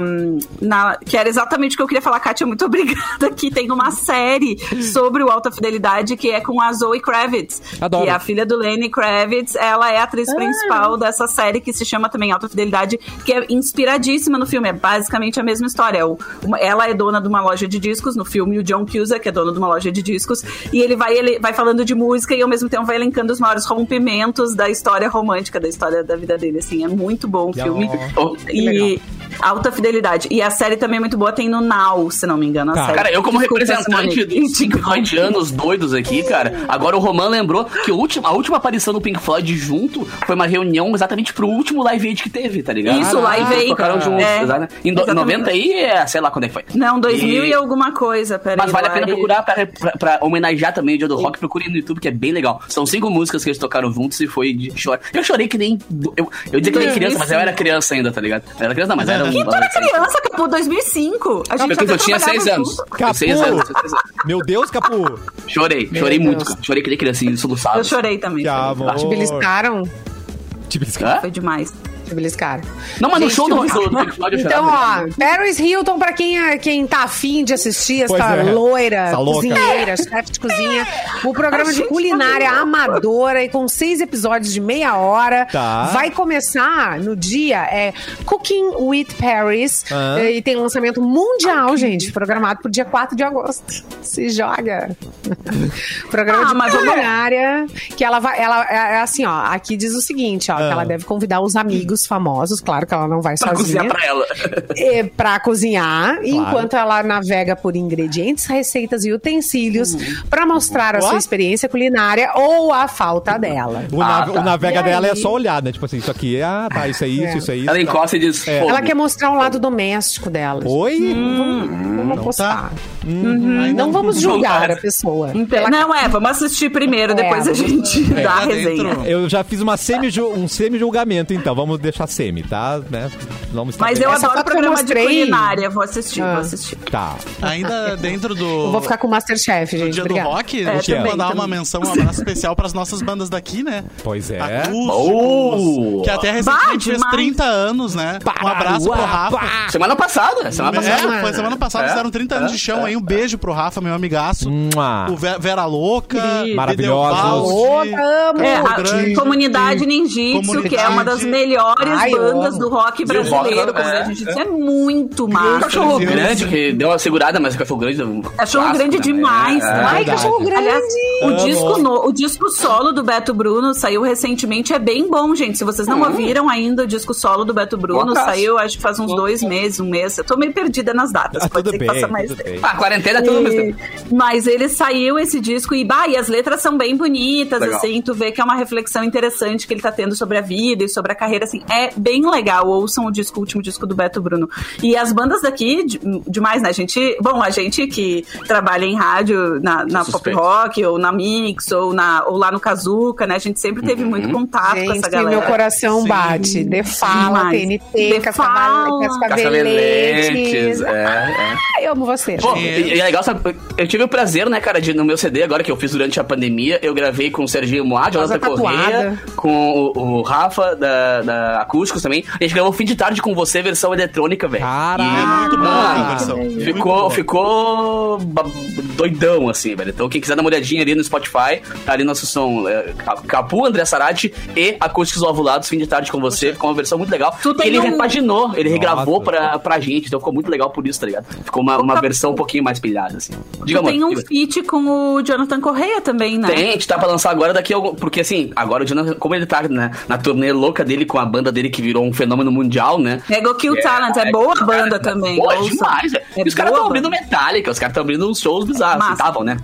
Speaker 5: na- Que era exatamente o que eu queria falar. Kátia, muito obrigada. Que tem uma série sobre o Alta Fidelidade que é com a Zoe Kravitz.
Speaker 1: Adoro.
Speaker 5: Que é a filha do Lenny Kravitz. Ela é a atriz principal dessa série que se chama também Alta Fidelidade, que é inspiradíssima no filme. É basicamente a mesma história. O- uma- ela é dona de uma loja de discos no filme, o John Cusack é dono de uma loja de discos, e ele vai, ele vai falando de música e ao mesmo tempo vai elencando os maiores rompimentos da história romântica, da história da vida dele. Assim, é muito bom o filme.
Speaker 3: Oh,
Speaker 5: E alta fidelidade. E a série também é muito boa, tem no Now, se não me engano. a
Speaker 1: Tá.
Speaker 5: série.
Speaker 3: Cara, eu como
Speaker 5: Desculpa,
Speaker 3: representante
Speaker 5: Simone.
Speaker 3: dos Pink Floyd anos doidos aqui, cara, agora o Roman lembrou que o último, a última aparição do Pink Floyd junto foi uma reunião exatamente pro último Live Aid que teve, tá ligado?
Speaker 5: Isso, Live Aid.
Speaker 3: Tocaram juntos,
Speaker 5: É,
Speaker 3: né? Em do,
Speaker 5: exatamente.
Speaker 3: 90 aí, é, sei lá quando é que foi.
Speaker 5: Não, 2000 e,
Speaker 3: E-
Speaker 5: alguma coisa, peraí.
Speaker 3: Mas vale a pena procurar pra, pra, pra homenagear também o dia do rock. Procurem no YouTube, que é bem legal. São cinco músicas que eles tocaram juntos e foi de chorar. Eu chorei que nem. Eu, eu dizia que nem criança, mas eu era criança ainda, tá ligado? Eu era criança, não, mas era um.
Speaker 5: Que tu era criança, Capu, 2005. A gente
Speaker 3: Eu,
Speaker 5: até
Speaker 3: eu tinha seis anos.
Speaker 1: Capu!
Speaker 3: seis anos.
Speaker 1: Meu Deus, Capu!
Speaker 3: Chorei,
Speaker 4: Meu
Speaker 3: chorei muito,
Speaker 4: Deus.
Speaker 3: cara. Chorei que nem criancinha, soluçado.
Speaker 5: Eu chorei também.
Speaker 1: Que amor.
Speaker 4: Te beliscaram?
Speaker 1: Tipo,
Speaker 3: Hã?
Speaker 5: Foi demais.
Speaker 4: Te beliscaram.
Speaker 3: Não, mas no
Speaker 4: Gente,
Speaker 3: show do,
Speaker 4: eu-
Speaker 3: do,
Speaker 4: Então, ó, Paris Hilton, pra quem, é- quem tá afim de assistir
Speaker 1: Pois
Speaker 4: essa
Speaker 1: é.
Speaker 4: loira,
Speaker 1: Essa
Speaker 4: cozinheira, chefe de cozinha, o programa de culinária amadora e com seis episódios de meia hora.
Speaker 1: Tá.
Speaker 4: Vai começar no dia é Cooking with Paris.
Speaker 1: Ah.
Speaker 4: E tem lançamento mundial, gente, programado pro dia 4 de agosto. Se joga. programa
Speaker 5: Ah,
Speaker 4: de culinária. Que ela vai. Ela é é assim, ó. Aqui diz o seguinte, ó, que ela deve convidar os amigos famosos, claro que ela não vai
Speaker 3: Pra
Speaker 4: sozinha
Speaker 3: cozinhar pra ela.
Speaker 4: é, pra cozinhar, enquanto ela navega por ingredientes, receitas e utensílios pra mostrar a sua experiência culinária ou a falta dela.
Speaker 1: O,
Speaker 3: Ah,
Speaker 1: nav-
Speaker 3: tá.
Speaker 1: o navega
Speaker 4: E
Speaker 1: dela é
Speaker 4: aí?
Speaker 1: só olhar, né? Tipo assim, isso aqui, ah, tá, isso é isso,
Speaker 4: É.
Speaker 1: isso é isso.
Speaker 3: Ela
Speaker 1: tá.
Speaker 3: encosta e diz:
Speaker 1: É.
Speaker 4: Ela quer mostrar um lado doméstico dela.
Speaker 1: Oi?
Speaker 4: Vamos postar.
Speaker 2: Aí
Speaker 4: Não vamos julgar
Speaker 3: Não,
Speaker 4: a pessoa.
Speaker 5: Não, é, vamos assistir primeiro,
Speaker 4: É,
Speaker 5: depois a
Speaker 4: vamos-
Speaker 5: gente dá a
Speaker 2: Tá
Speaker 5: resenha.
Speaker 2: dentro.
Speaker 1: Eu já fiz uma semi um semi-julgamento, então. Vamos deixar semi, tá? Né? Vamos estar
Speaker 5: Mas
Speaker 1: bem.
Speaker 5: eu
Speaker 4: Essa
Speaker 5: adoro
Speaker 4: foto que eu
Speaker 5: programa de culinária, vou assistir,
Speaker 4: Ah.
Speaker 5: vou assistir.
Speaker 1: Tá.
Speaker 2: Ainda dentro do.
Speaker 4: Eu vou ficar com o Masterchef,
Speaker 2: do
Speaker 4: gente.
Speaker 2: dia
Speaker 4: Obrigada.
Speaker 2: do rock,
Speaker 5: É,
Speaker 2: deixa eu
Speaker 5: também,
Speaker 2: mandar uma
Speaker 5: também.
Speaker 2: menção, um abraço especial pras nossas bandas daqui, né?
Speaker 1: Pois é.
Speaker 2: Acústicos,
Speaker 3: Oh!
Speaker 2: que até recentemente fez
Speaker 5: demais.
Speaker 2: 30 anos, né? Um abraço pro Rafa.
Speaker 3: Semana passada, semana passada.
Speaker 2: É, foi semana passada,
Speaker 3: É,
Speaker 2: fizeram 30 anos
Speaker 3: é,
Speaker 2: de chão
Speaker 3: é.
Speaker 2: aí. Um beijo pro Rafa, meu amigaço.
Speaker 1: Mua.
Speaker 2: O Ve- Vera Louca,
Speaker 5: Querido.
Speaker 1: Maravilhosos.
Speaker 2: Videobaldi,
Speaker 4: Amo.
Speaker 5: É,
Speaker 2: Campo
Speaker 5: a
Speaker 2: Grande.
Speaker 5: Comunidade Ninjitsu, que é uma das melhores
Speaker 4: Ai, eu
Speaker 5: bandas do rock brasileiro.
Speaker 3: rock,
Speaker 5: Comunidade
Speaker 3: é,
Speaker 5: Ninjitsu é muito
Speaker 3: O
Speaker 5: massa.
Speaker 3: cachorro grande, que deu uma segurada, mas o cachorro grande. deu um
Speaker 5: Cachorro
Speaker 3: clássico
Speaker 5: grande
Speaker 3: também,
Speaker 5: demais,
Speaker 3: é.
Speaker 5: né?
Speaker 4: Ai,
Speaker 1: verdade.
Speaker 4: cachorro grande.
Speaker 5: Aliás, O disco, no- o disco solo do Beto Bruno saiu recentemente, é bem bom, gente. Se vocês não ouviram ainda o disco solo do Beto Bruno, saiu acho que faz uns dois meses, um mês. Eu tô meio perdida nas datas,
Speaker 1: Ah,
Speaker 5: pode que
Speaker 1: bem,
Speaker 5: mais
Speaker 1: tudo
Speaker 5: tempo.
Speaker 1: bem.
Speaker 3: Ah, quarentena é tudo ao mesmo tempo.
Speaker 5: E- Mas ele saiu esse disco e, bah, e as letras são bem bonitas,
Speaker 3: Legal.
Speaker 5: assim, tu vê que é uma reflexão interessante que ele tá tendo sobre a vida e sobre a carreira, assim, é bem legal. Ouçam o disco, o último disco do Beto Bruno. E as bandas daqui, de- demais, né? A gente, bom, a gente que trabalha em rádio, na, na Pop. Rock, ou na Mix, ou, na, ou lá no Kazuca, né? A gente sempre teve muito contato com essa
Speaker 4: Gente,
Speaker 5: galera.
Speaker 4: meu coração
Speaker 2: Sim.
Speaker 4: bate. De fala. TNT,
Speaker 5: De Fala.
Speaker 4: Cascaveletes.
Speaker 3: É, é.
Speaker 4: Eu amo você.
Speaker 3: Pô, e, e é legal, sabe? Eu tive o prazer, né, cara, de no meu CD agora que eu fiz durante a pandemia, eu gravei com o Serginho Moá, Jonathan
Speaker 4: Faz a
Speaker 3: Corrêa,
Speaker 4: tatuada.
Speaker 3: com o, o Rafa da, da Acústicos também. A gente gravou fim de tarde com você, versão eletrônica, velho.
Speaker 1: Caraca.
Speaker 2: É muito boa versão.
Speaker 3: Ficou, ficou doidão, assim, velho. Então, quem quiser dar uma olhadinha ali no Spotify, tá ali nosso som é, Ca- Capu, André Sarati e Acústicos Ovulados, fim de tarde com você. Ficou uma versão muito legal.
Speaker 5: Tem
Speaker 3: ele
Speaker 5: um-
Speaker 3: repaginou, ele regravou pra, pra gente, então ficou muito legal por isso, tá ligado? Ficou uma, uma
Speaker 5: Capu-
Speaker 3: versão um pouquinho mais pilhada, assim. Diga,
Speaker 5: Tu tem
Speaker 3: amor,
Speaker 5: um feat com o Jonathan Correia também, né?
Speaker 3: Tem, a gente tá pra lançar agora daqui a algum... Porque assim, agora o Jonathan, como ele tá né, na turnê louca dele com a banda dele que virou um fenômeno mundial, né?
Speaker 5: Ego Kill Talent, é boa a banda também.
Speaker 3: Pô, é
Speaker 5: ouçam.
Speaker 3: demais, velho.
Speaker 5: É
Speaker 3: E os caras
Speaker 5: boa
Speaker 3: estão abrindo
Speaker 5: banda.
Speaker 3: Metallica, os caras estão abrindo uns shows bizarros.
Speaker 5: Massa.
Speaker 3: Estavam, né?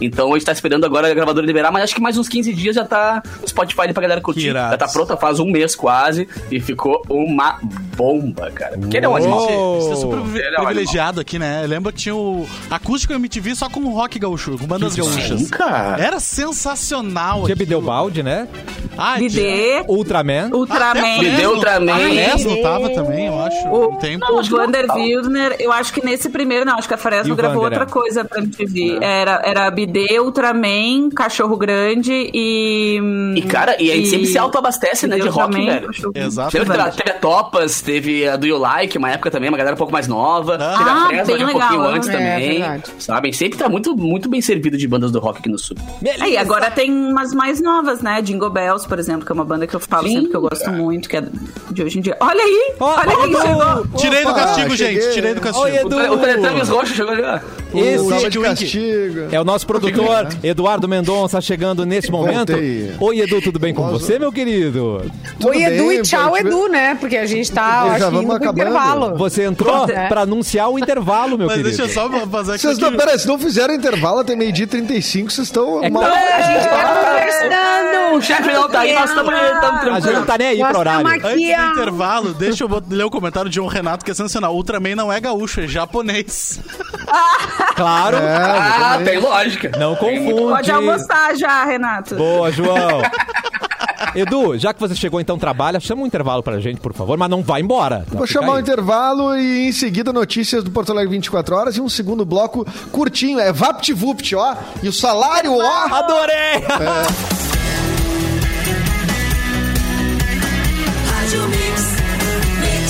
Speaker 3: Então a gente tá esperando agora a gravadora liberar, mas acho que mais uns 15 dias já tá o Spotify ali pra galera curtir. Já tá pronta faz um mês quase e ficou uma bomba, cara. Porque ele é um.
Speaker 2: Você é super
Speaker 3: Ele é um
Speaker 2: privilegiado aqui, né? Lembra que tinha o acústico MTV só com rock gaúcho, com bandas gaúchas.
Speaker 3: Sim, cara.
Speaker 2: Era sensacional.
Speaker 1: Tinha
Speaker 2: aquilo.
Speaker 1: Bideobaldi, né?
Speaker 2: Ah, tinha-
Speaker 5: Bidê,
Speaker 1: Ultraman.
Speaker 5: Ultraman.
Speaker 3: Deu Ultraman.
Speaker 2: A Fresno tava também, eu acho.
Speaker 5: O,
Speaker 2: um tempo.
Speaker 5: o Vander Wildner, eu acho que nesse primeiro, não, acho que a Fresno gravou
Speaker 1: Vander,
Speaker 5: outra
Speaker 1: é?
Speaker 5: coisa pra MTV. Era, era Bidê, Ultraman, Cachorro Grande e.
Speaker 3: E, cara, e a gente sempre se autoabastece, né, de rock, velho.
Speaker 2: Exato.
Speaker 3: Teve,
Speaker 5: Vander.
Speaker 3: Teve a Do You Like, uma época também, uma galera um pouco mais nova.
Speaker 2: Ah,
Speaker 3: teve a Fresno ali um
Speaker 5: legal,
Speaker 3: pouquinho
Speaker 5: né?
Speaker 3: antes
Speaker 4: É,
Speaker 3: também. gente sempre tá muito, muito bem servido de bandas do rock aqui no sul.
Speaker 5: É, e agora tem umas mais novas, né? Jingle Bells, por exemplo, que é uma banda que eu falo
Speaker 3: Sim,
Speaker 5: sempre que eu gosto muito, que é de hoje em dia. Olha aí!
Speaker 1: Ó,
Speaker 5: olha
Speaker 1: ó,
Speaker 5: aí,
Speaker 1: ó,
Speaker 5: chegou!
Speaker 2: Tirei do
Speaker 6: Opa,
Speaker 2: castigo,
Speaker 6: cheguei.
Speaker 2: gente. Tirei do castigo.
Speaker 1: Oi, Edu.
Speaker 3: O Teletubbies roxo chegou ali, ó.
Speaker 1: Esse
Speaker 6: Tava de castigo.
Speaker 1: é o nosso produtor, Eduardo Mendonça, chegando nesse momento.
Speaker 6: Voltei.
Speaker 1: Oi, Edu, tudo bem com você, meu querido?
Speaker 6: Tudo
Speaker 4: Oi, Edu
Speaker 6: bem,
Speaker 4: e tchau. Edu, né? Porque a gente tá,
Speaker 6: Já
Speaker 4: acho,
Speaker 6: vamos
Speaker 4: indo pro intervalo.
Speaker 1: Você entrou
Speaker 4: É.
Speaker 1: pra anunciar o intervalo, meu
Speaker 2: Mas
Speaker 1: querido.
Speaker 2: deixa eu só fazer aqui.
Speaker 6: Vocês não, peraí, vocês não fizeram intervalo até meio-dia e 35, vocês estão
Speaker 1: É
Speaker 6: mal.
Speaker 1: que-
Speaker 4: A gente tá
Speaker 3: O
Speaker 4: conversando.
Speaker 3: chefe não tá aí, nós estamos
Speaker 1: A gente
Speaker 3: tranquilos.
Speaker 1: não tá nem aí
Speaker 4: Nós
Speaker 1: pro horário.
Speaker 2: Antes do intervalo, deixa eu ler o comentário de João Renato, que é sensacional. Ultraman não é gaúcho, é japonês.
Speaker 1: Claro,
Speaker 3: Ah,
Speaker 6: É,
Speaker 3: tem lógica.
Speaker 1: não confunde.
Speaker 5: Pode almoçar já, Renato.
Speaker 1: Boa, João. Edu, já que você chegou, então trabalha, chama um intervalo pra gente, por favor, mas não vai embora.
Speaker 6: Vou chamar o
Speaker 1: aí.
Speaker 6: intervalo e em seguida notícias do Porto Alegre 24 horas e um segundo bloco curtinho, é VaptVupt, ó. E o salário, ó.
Speaker 1: Adorei!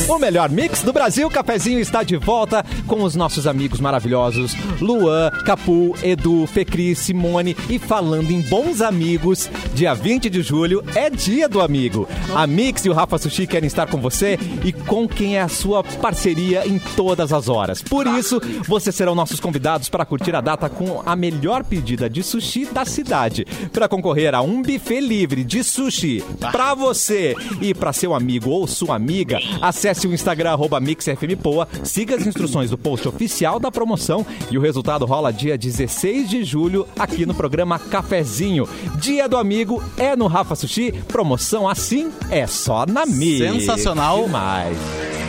Speaker 1: O melhor mix do Brasil, Cafezinho está de volta com os nossos amigos maravilhosos Luan, Capu, Edu, Fecri, Simone e falando em bons amigos, dia 20 de julho é dia do amigo. A Mix e o Rafa Sushi querem estar com você e com quem é a sua parceria em todas as horas. Por isso, vocês serão nossos convidados para curtir a data com a melhor pedida de sushi da cidade. Para concorrer a um buffet livre de sushi para você e para seu amigo ou sua amiga, acesse o Instagram arroba MixFMPoa, siga as instruções do post oficial da promoção e o resultado rola dia 16 de julho aqui no programa Cafezinho. Dia do amigo é no Rafa Sushi, promoção assim é só na Mix.
Speaker 2: Sensacional.
Speaker 1: Demais.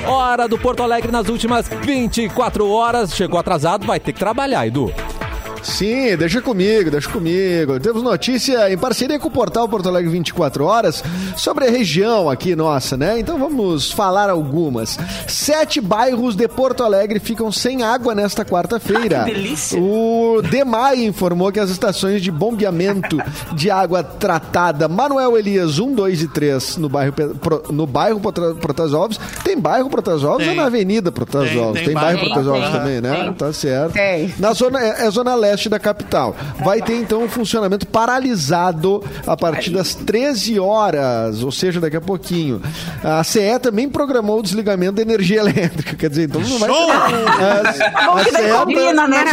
Speaker 1: Hora do Porto Alegre nas últimas 24 horas. Chegou atrasado, vai ter que trabalhar, Edu.
Speaker 6: Sim, deixa comigo, deixa comigo. Temos notícia em parceria com o portal Porto Alegre 24 Horas sobre a região aqui nossa, né? Então vamos falar algumas. Sete bairros de Porto Alegre ficam sem água nesta quarta-feira.
Speaker 3: Ah, que delícia.
Speaker 6: O DEMAI informou que as estações de bombeamento de água tratada Manuel Elias 1, 2 e 3 no bairro, no bairro Prota- Protasópolis. Tem bairro Protasópolis ou na Avenida Protasópolis?
Speaker 2: Tem,
Speaker 6: Tem,
Speaker 2: tem
Speaker 6: bairro. Protasópolis
Speaker 5: Tem,
Speaker 6: também, né?
Speaker 5: tem.
Speaker 6: Tá certo.
Speaker 4: Tem.
Speaker 6: Na zona, é, é zona leste da capital. Vai ter então um funcionamento paralisado a partir das 13 horas, ou seja, daqui a pouquinho. A CE também programou o desligamento da energia elétrica, quer dizer, então não vai
Speaker 2: Show!
Speaker 6: ter. A,
Speaker 5: Bom que daí combina, né?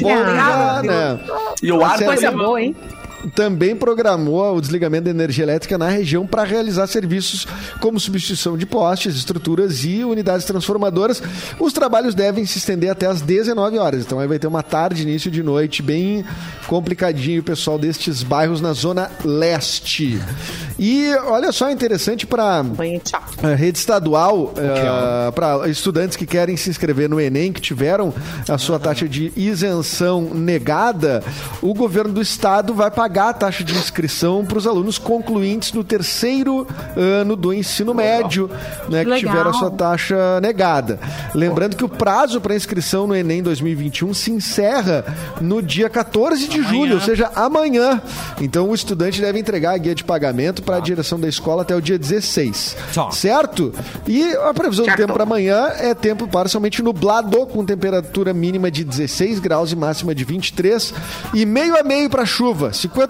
Speaker 6: Bom, já, né?
Speaker 3: E o ar vai
Speaker 4: Coisa boa, hein?
Speaker 6: Também programou o desligamento da energia elétrica na região para realizar serviços como substituição de postes, estruturas e unidades transformadoras. Os trabalhos devem se estender até às 19 horas. Então aí vai ter uma tarde, início de noite, bem complicadinho, o pessoal destes bairros na zona leste. E olha só, interessante para a rede estadual para estudantes que querem se inscrever no Enem, que tiveram a sua taxa de isenção negada, o governo do estado vai pagar a taxa de inscrição para os alunos concluintes no terceiro ano do ensino médio, né, que
Speaker 5: Legal.
Speaker 6: tiveram a sua taxa negada. Lembrando que o prazo para inscrição no Enem 2021 se encerra no dia 14 de julho, ou seja, amanhã. Então o estudante deve entregar a guia de pagamento para a direção da escola até o dia 16.
Speaker 1: Tá.
Speaker 6: Certo? E a previsão do
Speaker 3: Certo.
Speaker 6: tempo para amanhã é tempo parcialmente nublado, com temperatura mínima de 16 graus e máxima de 23. E meio a meio para chuva, 50%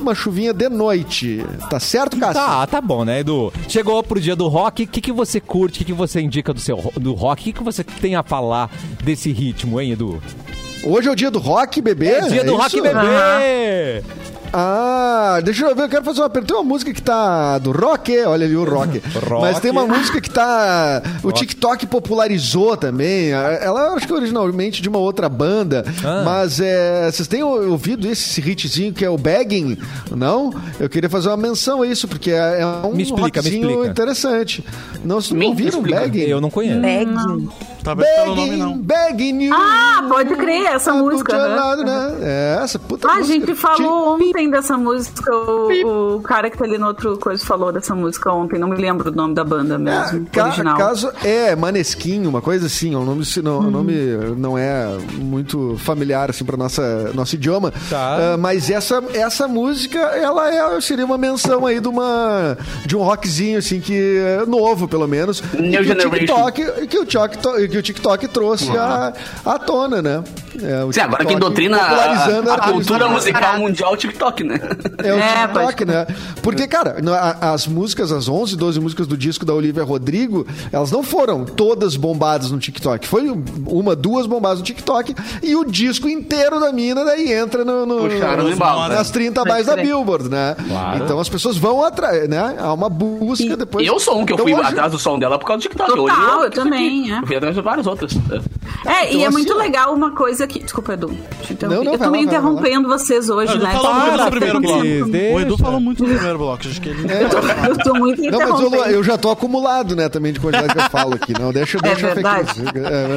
Speaker 6: uma chuvinha de noite. Tá certo, Cássio?
Speaker 1: Tá, tá bom, né, Edu? Chegou pro dia do rock, o que, que você curte, o que, que você indica do seu do rock? O que, que você tem a falar desse ritmo, hein, Edu?
Speaker 6: Hoje é o dia do rock, bebê?
Speaker 1: É dia do
Speaker 6: isso?
Speaker 1: rock bebê!
Speaker 6: Ah, deixa eu ver, eu quero fazer uma pergunta. Tem uma música que tá do rock, olha ali o rock.
Speaker 1: Rock.
Speaker 6: Mas tem uma música que tá. O TikTok popularizou também. Ela acho que originalmente de uma outra banda.
Speaker 1: Ah.
Speaker 6: Mas é, vocês têm ouvido esse hitzinho que é o Begging? Não? Eu queria fazer uma menção a isso, porque é é um
Speaker 1: Me explica, me
Speaker 6: rockzinho
Speaker 1: explica.
Speaker 6: interessante. Não, vocês não
Speaker 3: Me
Speaker 6: ouviram
Speaker 3: explica.
Speaker 6: Begging?
Speaker 1: Eu não conheço.
Speaker 4: Begging.
Speaker 2: Talvez pelo nome
Speaker 6: Begging,
Speaker 2: não.
Speaker 6: begging you.
Speaker 5: Ah, pode crer, essa música, né?
Speaker 6: né? É, essa puta
Speaker 5: Ah, a
Speaker 6: música.
Speaker 5: gente falou ontem dessa música. O, o cara que tá ali no outro coisa falou dessa música ontem. Não me lembro o nome da banda mesmo.
Speaker 6: Ca-
Speaker 5: original.
Speaker 6: Caso é Maneskin, uma coisa assim, o nome, se não, o nome não é muito familiar assim para nossa nosso idioma.
Speaker 1: Tá.
Speaker 6: Ah, mas essa essa música, ela é, seria uma menção aí de uma de um rockzinho assim que é novo, pelo menos,
Speaker 3: New
Speaker 6: que o. TikTok, que o TikTok, que o TikTok trouxe à à tona, né? É,
Speaker 3: Sim, agora quem
Speaker 6: TikTok
Speaker 3: doutrina a, a
Speaker 6: artistas.
Speaker 3: cultura musical mundial é o TikTok, né?
Speaker 6: É o
Speaker 5: É,
Speaker 6: TikTok, né? Porque, cara, as músicas, as 11, 12 músicas do disco da Olivia Rodrigo, elas não foram todas bombadas no TikTok. Foi uma, duas bombadas no TikTok e o disco inteiro da mina daí entra no, no-
Speaker 3: Puxaram no embalo.
Speaker 6: nas 30 mais da Billboard, né?
Speaker 1: Claro.
Speaker 6: Então as pessoas vão atrás, né? Há uma busca depois.
Speaker 3: Eu sou um que eu
Speaker 6: Então,
Speaker 3: fui
Speaker 6: hoje-
Speaker 3: atrás do som dela por causa do TikTok.
Speaker 5: Total, eu
Speaker 3: isso
Speaker 5: também, é.
Speaker 3: Eu fui atrás de várias outras.
Speaker 5: É, e
Speaker 6: Então,
Speaker 5: é
Speaker 6: assim,
Speaker 5: muito legal uma coisa que. Desculpa, Edu. Te interrompi.
Speaker 6: Não, não,
Speaker 5: eu tô meio
Speaker 6: lá,
Speaker 5: interrompendo vocês hoje,
Speaker 2: O Edu
Speaker 5: né?
Speaker 2: falou muito no primeiro bloco.
Speaker 1: deixa.
Speaker 2: O Edu falou muito no primeiro bloco. Acho que ele...
Speaker 5: Eu tô muito
Speaker 6: Não, mas eu,
Speaker 5: interrompendo.
Speaker 6: eu já tô acumulado, né, também de quantidade que eu falo aqui. Não, deixa, deixa a fake
Speaker 5: verdade.
Speaker 6: news.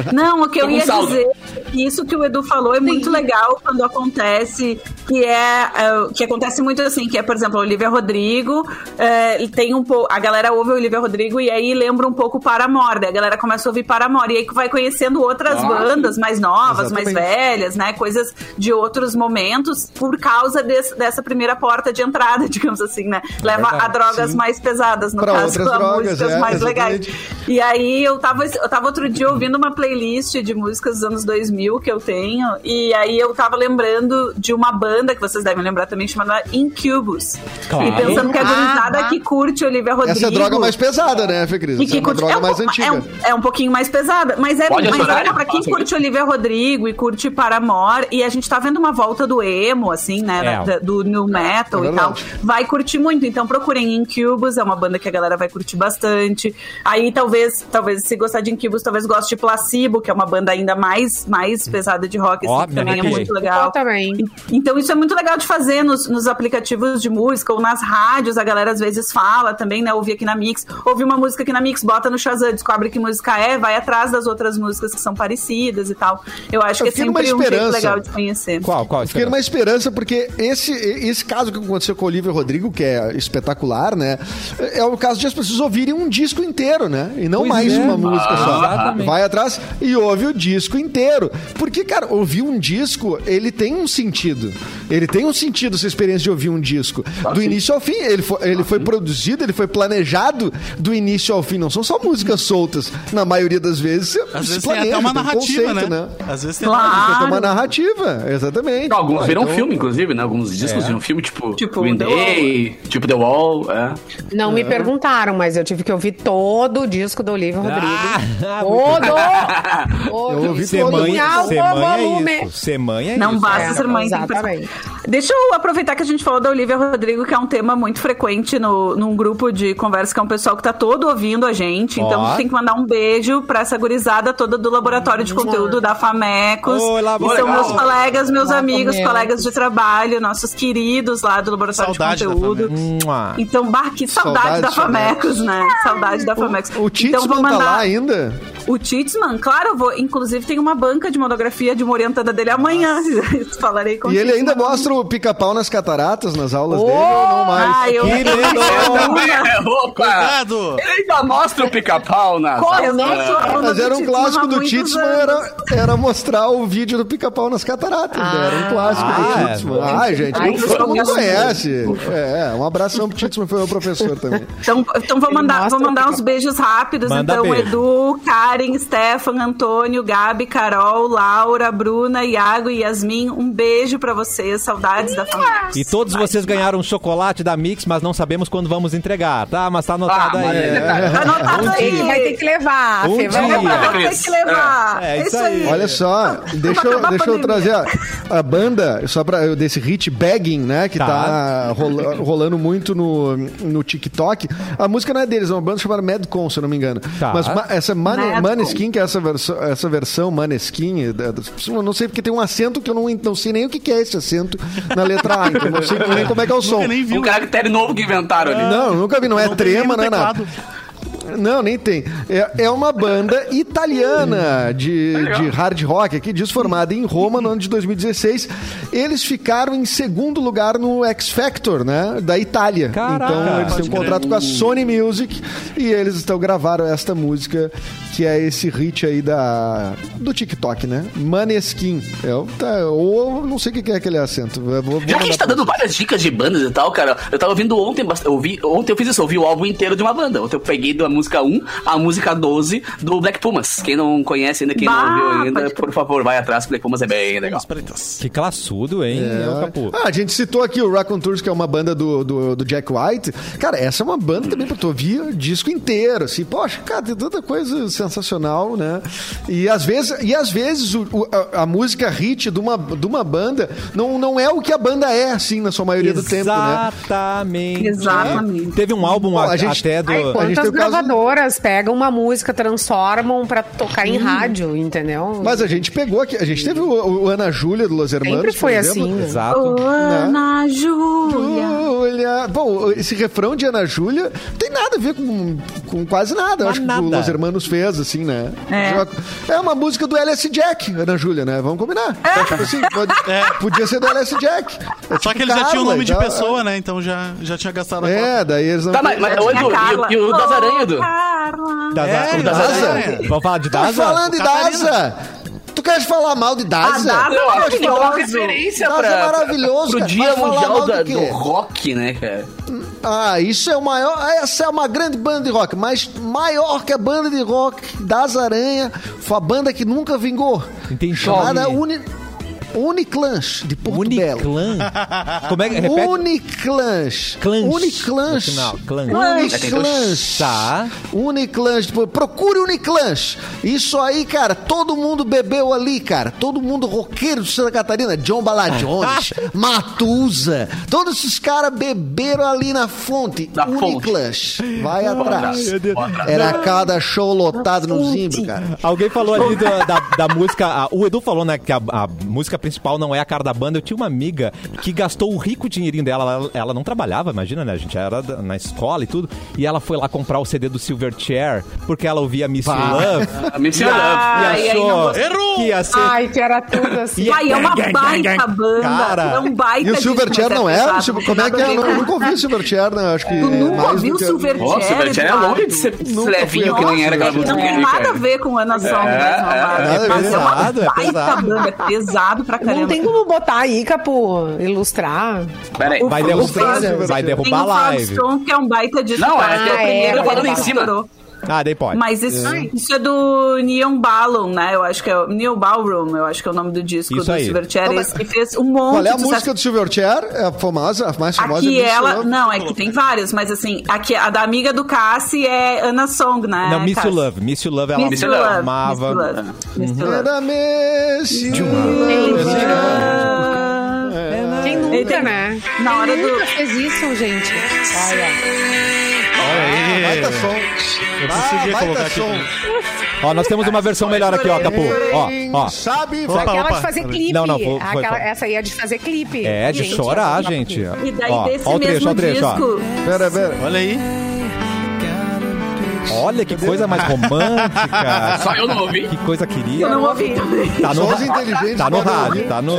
Speaker 6: É,
Speaker 5: Não, o que eu ia
Speaker 3: saldo.
Speaker 5: dizer, que isso que o Edu falou é muito legal quando acontece, que é, é, que acontece muito assim, que é, por exemplo, a Olivia Rodrigo, é, e tem um pouco, a galera ouve a Olivia Rodrigo e aí lembra um pouco Paramore, daí a galera começa a ouvir Paramore, e aí vai conhecendo outras
Speaker 3: Ah,
Speaker 5: bandas mais novas, mais
Speaker 6: Exatamente.
Speaker 5: velhas, né, coisas de outros momentos, por causa desse- dessa primeira porta de entrada, digamos assim, né, leva a
Speaker 1: verdade,
Speaker 5: drogas
Speaker 6: sim.
Speaker 5: mais pesadas, no
Speaker 6: Pra
Speaker 5: caso, a
Speaker 6: drogas,
Speaker 5: músicas
Speaker 6: é,
Speaker 5: mais legais. E aí eu tava, eu tava outro dia ouvindo uma playlist de músicas dos anos 2000 que eu tenho, e aí eu tava lembrando de uma banda que vocês devem lembrar também, chamada Incubus.
Speaker 1: Claro.
Speaker 5: E pensando que a gurizada
Speaker 4: Ah,
Speaker 5: que curte Olivia Rodrigo...
Speaker 6: Essa é a droga mais pesada, né, Fê Cris?
Speaker 5: E
Speaker 6: Essa
Speaker 5: que
Speaker 6: é uma
Speaker 5: curte,
Speaker 6: droga
Speaker 5: é, um,
Speaker 6: mais antiga.
Speaker 5: é um- é um pouquinho mais pesada, mas é, mas olha, pra quem curte Olivia Rodrigo e curte Paramore, e a gente tá vendo uma volta do emo, assim, né,
Speaker 1: É.
Speaker 5: da- do new metal
Speaker 6: É
Speaker 5: e tal, vai curtir muito. Então procurem Incubus, é uma banda que a galera vai curtir bastante. Aí talvez, talvez se gostar de Incubus, talvez goste de Placebo, que é uma banda ainda mais, mais pesada de rock, assim,
Speaker 1: me
Speaker 5: também é muito legal.
Speaker 4: Eu também.
Speaker 5: Então isso é muito legal de fazer nos, nos aplicativos de música ou nas rádios, a galera às vezes fala também, né? Ouvir aqui na Mix, ouve uma música aqui na Mix, bota no Shazam, descobre que música é, vai atrás das outras músicas que são parecidas e tal. Eu acho
Speaker 6: Eu
Speaker 5: que é
Speaker 6: numa
Speaker 5: sempre um jeito
Speaker 6: esperança.
Speaker 5: legal de conhecer.
Speaker 1: Qual, qual?
Speaker 6: Fiquei numa esperança, porque esse, esse caso que aconteceu com o Olivia Rodrigo, que é espetacular, né? É o caso de as pessoas ouvirem um disco inteiro, né? E não
Speaker 1: Pois
Speaker 6: mais
Speaker 1: é.
Speaker 6: uma música
Speaker 1: Ah,
Speaker 6: só.
Speaker 1: exatamente.
Speaker 6: Vai atrás e ouve o disco inteiro. Porque, cara, ouvir um disco, ele tem um sentido. Ele tem um sentido essa experiência de ouvir um disco. Do início ao fim. Ele foi, ele foi produzido, ele foi planejado do início ao fim. Não são só músicas soltas. Na maioria das vezes,
Speaker 2: Às
Speaker 6: se
Speaker 2: vezes tem até
Speaker 6: planeja
Speaker 2: uma
Speaker 6: tem um
Speaker 2: narrativa,
Speaker 6: conceito,
Speaker 2: né?
Speaker 6: né?
Speaker 2: Às vezes tem
Speaker 5: Claro.
Speaker 2: uma-
Speaker 6: Tem uma narrativa, exatamente.
Speaker 3: Alguns
Speaker 6: Pô,
Speaker 3: viram
Speaker 6: então-
Speaker 3: filme, inclusive, né? Alguns discos
Speaker 1: É.
Speaker 3: viram filme, tipo,
Speaker 5: Tipo
Speaker 3: Green
Speaker 5: The
Speaker 3: Day, tipo The Wall, é.
Speaker 4: Não me perguntaram, mas eu tive que ouvir todo o disco do Olivia Rodrigo.
Speaker 1: Ah,
Speaker 4: todo! Todo!
Speaker 6: Eu ouvi
Speaker 1: Ser
Speaker 6: todo.
Speaker 1: mãe,
Speaker 4: Ah,
Speaker 1: ser mãe
Speaker 4: volume.
Speaker 1: é isso. Ser mãe é
Speaker 5: Não
Speaker 1: isso.
Speaker 5: basta
Speaker 4: É,
Speaker 5: ser mãe.
Speaker 4: exatamente.
Speaker 5: Deixa eu aproveitar que a gente falou da Olivia Rodrigo, que é um tema muito frequente no, num grupo de conversa, que é um pessoal que tá todo ouvindo a gente. Então
Speaker 1: Ó.
Speaker 5: tem que mandar um beijo pra essa gurizada toda do laboratório de conteúdo da Famecos.
Speaker 1: Oi, lá,
Speaker 5: que são meus colegas, meus
Speaker 4: Lá,
Speaker 5: amigos,
Speaker 4: Famecos.
Speaker 5: colegas de trabalho, nossos queridos lá do laboratório
Speaker 2: Saudade
Speaker 5: de conteúdo. Então, bah, que saudade,
Speaker 6: Saudade
Speaker 5: da Famecos, né? Saudade da Famecos.
Speaker 6: O Titsman
Speaker 5: então, vou
Speaker 6: tá lá
Speaker 5: mandar
Speaker 6: ainda?
Speaker 5: o Titsman, claro, eu vou. Inclusive, tem uma banca de monografia de uma orientada dele amanhã. Falarei com o
Speaker 6: E ele ainda mostra o pica-pau nas cataratas nas aulas dele ou não mais?
Speaker 5: Ah, eu
Speaker 1: Que
Speaker 5: eu-
Speaker 1: lindo!
Speaker 3: É, opa!
Speaker 2: Cuidado!
Speaker 3: Ele ainda mostra o pica-pau na.
Speaker 5: Eu não sou aluna
Speaker 6: Mas era um clássico do Titsman,
Speaker 5: anos.
Speaker 6: era, era mostrar o vídeo do pica-pau nas cataratas. né? era um clássico
Speaker 1: Ah,
Speaker 6: do
Speaker 1: é.
Speaker 6: Titsman. Ah, gente,
Speaker 5: Ai,
Speaker 6: todo mundo
Speaker 5: eu sou
Speaker 6: conhece. É, um abração pro Titsman, foi meu professor também.
Speaker 5: Então, então vou mandar, vou mandar uns beijos rápidos.
Speaker 1: Manda
Speaker 5: então,
Speaker 1: beijo.
Speaker 5: Edu, Karen, Stefan, Antônio, Gabi, Carol, Laura, Bruna, Iago e Yasmin. Um beijo pra vocês. Saudades da família.
Speaker 1: E todos vocês ganharam um chocolate da Mix, mas não sabemos quando vamos entregar, tá? Mas tá anotado
Speaker 3: Ah,
Speaker 1: aí.
Speaker 3: mas é.
Speaker 5: Tá anotado
Speaker 4: que-
Speaker 5: aí.
Speaker 4: vai ter que levar.
Speaker 1: Um
Speaker 4: Fê,
Speaker 1: dia.
Speaker 5: Vai ter que levar.
Speaker 1: É, isso aí.
Speaker 6: Olha só, deixa eu, deixa eu trazer a, a banda, só pra, desse hit Bagging, né? Que tá,
Speaker 1: Tá.
Speaker 6: rola- rolando muito no, no TikTok. A música não é deles, é uma banda chamada Madcon, se eu não me engano.
Speaker 1: Tá.
Speaker 6: Mas ma- essa Mane,
Speaker 5: Madcon.
Speaker 6: Maneskin, que é essa versão, essa versão Maneskin, da- eu não sei porque tem um acento que eu não, não sei nem o que que é esse acento na letra A, então eu não sei nem como é que é o som.
Speaker 2: Nunca nem viu.
Speaker 3: Um caractere novo que inventaram ali.
Speaker 6: Não, nunca vi, não é
Speaker 2: Não nem
Speaker 6: trema, não é nada. Não, nem tem. É, é uma banda italiana de, de hard rock, aqui diz formada em Roma no ano de 2016. Eles ficaram em segundo lugar no X Factor, né? Da Itália.
Speaker 1: Caraca,
Speaker 6: então eles têm um contrato com a Sony Music e eles estão gravaram esta música que é esse hit aí da do TikTok, né? Maneskin. Eu, tá, ou não sei o que é aquele acento. Vou, vou
Speaker 3: Já que a gente tá dando várias dicas de bandas e tal, cara, eu tava ouvindo ontem, eu vi, ontem eu fiz isso, eu ouvi o álbum inteiro de uma banda. Ontem eu peguei da música 1 à música 12 do Black Pumas. Quem não conhece ainda, quem
Speaker 5: Bah,
Speaker 3: não ouviu ainda,
Speaker 5: pode
Speaker 3: por favor, vai atrás, Black Pumas é bem legal.
Speaker 1: Que classudo, hein, ô, Capu?
Speaker 6: Ah, a gente citou aqui o Raccoon Tours, que é uma banda do, do, do Jack White. Cara, essa é uma banda também pra tu ouvir o disco inteiro, assim. Poxa, cara, tem tanta coisa sensacional, né? E às vezes, e às vezes o- o- a, a música hit de uma, de uma banda não, não é o que a banda é, assim, na sua maioria do tempo, né?
Speaker 1: Exatamente.
Speaker 5: Exatamente.
Speaker 1: Teve um álbum
Speaker 6: Bom,
Speaker 1: a-
Speaker 6: a gente-
Speaker 1: até do...
Speaker 4: Ai,
Speaker 6: a gente
Speaker 4: quantas
Speaker 6: tem o caso-
Speaker 4: gravadoras pegam uma música, transformam pra tocar em rádio, entendeu?
Speaker 6: Mas a gente pegou aqui, a gente teve o, o Ana Júlia do Los Hermanos.
Speaker 4: Sempre foi assim. né?
Speaker 1: Exato.
Speaker 5: Ana Júlia.
Speaker 6: Júlia. Bom, esse refrão de Ana Júlia não tem nada a ver com, com quase nada.
Speaker 1: Mas
Speaker 6: acho que
Speaker 1: nada.
Speaker 6: o Los Hermanos fez, assim, né?
Speaker 5: É.
Speaker 6: É uma música do LS Jack, Ana Júlia, né? Vamos combinar.
Speaker 5: É.
Speaker 6: Tipo assim, pode- podia ser do LS Jack. É
Speaker 2: Só
Speaker 6: tipo
Speaker 2: que eles já tinham o
Speaker 6: Carla
Speaker 2: nome de pessoa, né? Então já, já tinha gastado a
Speaker 6: É, daí eles não.
Speaker 3: Tá, mas, mas
Speaker 5: Tinha Carla.
Speaker 3: e, o- e o das aranhas?
Speaker 5: Carla.
Speaker 1: Das-
Speaker 2: É,
Speaker 1: o
Speaker 6: Daza.
Speaker 2: é.
Speaker 1: Vamos falar de
Speaker 6: Tô
Speaker 1: Daza?
Speaker 6: falando de. Daza. Tu queres falar mal de Daza?
Speaker 5: Ah, Daza
Speaker 3: Eu acho que foi uma
Speaker 5: Maravilhoso.
Speaker 3: referência
Speaker 6: Daza
Speaker 3: pra,
Speaker 6: é maravilhoso,
Speaker 3: pro
Speaker 6: cara.
Speaker 3: Dia Mundial
Speaker 6: mal do
Speaker 3: do Rock, né, cara?
Speaker 6: Ah, isso é o maior. Essa é uma grande banda de rock, mas maior que a banda de rock das Aranha foi a banda que nunca vingou.
Speaker 1: Entendi.
Speaker 6: Chamada Uni, Uniclans, de Porto Belo.
Speaker 1: Uniclan. Como é que... Repete.
Speaker 6: Uniclans.
Speaker 1: Clans.
Speaker 6: Uniclans.
Speaker 1: No final, clans.
Speaker 6: Uniclans.
Speaker 1: Tá.
Speaker 6: Uniclans. Tipo, Procure Uniclans. Isso aí, cara, todo mundo bebeu ali, cara. Todo mundo roqueiro de Santa Catarina. John Balajones, Matusa. Todos esses caras beberam ali na fonte.
Speaker 3: Na fonte.
Speaker 6: Uniclans. Vai atrás. Era cada show lotado no Zimbro, cara.
Speaker 1: Alguém falou ali da, da, da música. a- o Edu falou, né, que a, a música principal não é a cara da banda. Eu tinha uma amiga que gastou o rico dinheirinho dela. Ela, ela não trabalhava, imagina, né? A gente era da- na escola e tudo. E ela foi lá comprar o CD do Silverchair porque ela ouvia Miss You Love.
Speaker 3: A Missy
Speaker 1: E,
Speaker 3: Love.
Speaker 5: Ai,
Speaker 1: e achou.
Speaker 2: Errou!
Speaker 1: que ia ser.
Speaker 4: Ai, que era tudo assim.
Speaker 1: E-
Speaker 5: Ai, é uma
Speaker 1: gang, gang,
Speaker 5: baita banda.
Speaker 1: Cara.
Speaker 5: é um baita
Speaker 6: E o Silverchair não é?
Speaker 5: pesado,
Speaker 6: Como é que é? Eu nunca ouvi o Silverchair, né? Acho que
Speaker 5: Tu nunca
Speaker 6: mais
Speaker 5: ouviu o
Speaker 6: que-
Speaker 5: Silverchair?
Speaker 3: Nossa, o Silverchair é longe de ser levinho que nem era aquela
Speaker 5: Não
Speaker 3: música
Speaker 5: tem nada a ver com Ana Song,
Speaker 3: É,
Speaker 5: mais uma
Speaker 3: é,
Speaker 5: banda.
Speaker 6: é
Speaker 5: é uma
Speaker 1: pesado, é pesado.
Speaker 5: É pra caramba.
Speaker 4: Não tem como botar aí, Capu, ilustrar.
Speaker 3: Pera aí.
Speaker 5: O
Speaker 1: Vai derrubar, vai
Speaker 5: Tem
Speaker 1: derrubar a
Speaker 5: o
Speaker 1: live.
Speaker 5: Frogstone, que é um baita disco.
Speaker 3: Não, é que é o
Speaker 4: primeiro
Speaker 5: ele
Speaker 3: falando em cima.
Speaker 1: Ah, daí pode.
Speaker 5: Mas isso é. isso é do Neon Ballroom, né? Eu acho que é o Neon Ballroom, eu acho que é o nome do disco
Speaker 1: Isso
Speaker 5: do
Speaker 1: aí.
Speaker 5: Silverchair, esse que fez um monte
Speaker 6: Qual é a
Speaker 5: de
Speaker 6: música
Speaker 5: sucesso.
Speaker 6: do Silverchair? É a famosa, a mais famosa
Speaker 5: Aqui
Speaker 6: é
Speaker 5: ela.
Speaker 6: Love.
Speaker 5: Não, é que tem vários, mas assim, aqui a da amiga do Cassie é Anna Song, né?
Speaker 1: Não, Miss You
Speaker 5: Cassie?
Speaker 1: Love. Miss You Love, ela
Speaker 5: Miss You Love.
Speaker 1: amava.
Speaker 5: Miss You Love. Miss You Love.
Speaker 6: Era Miss You
Speaker 4: Quem nunca, né?
Speaker 5: Na hora
Speaker 4: Quem
Speaker 5: do-
Speaker 4: nunca fez isso, gente?
Speaker 6: Baita som. Ah,
Speaker 2: consegui
Speaker 6: baita
Speaker 2: colocar aqui
Speaker 6: som.
Speaker 2: também.
Speaker 1: Ó, nós temos uma versão melhor aqui, ó, Capu. Ó, ó.
Speaker 6: Sabe?
Speaker 2: Opa,
Speaker 4: Aquela
Speaker 2: opa.
Speaker 4: de fazer clipe.
Speaker 1: Não, não, foi- foi-
Speaker 4: Aquela-
Speaker 1: foi.
Speaker 4: essa aí é de fazer clipe.
Speaker 1: É, de
Speaker 4: Gente,
Speaker 1: chorar, gente.
Speaker 5: E daí
Speaker 1: Ó,
Speaker 5: desse
Speaker 1: ó o trecho,
Speaker 5: mesmo
Speaker 1: ó o trecho, ó.
Speaker 5: disco.
Speaker 6: Pera, pera.
Speaker 2: Olha aí.
Speaker 1: Olha que coisa mais romântica.
Speaker 3: Só eu não ouvi.
Speaker 1: Que coisa querida.
Speaker 5: Eu não ouvi também.
Speaker 1: Tá no,
Speaker 6: Só os inteligentes
Speaker 1: tá no rádio, tá no,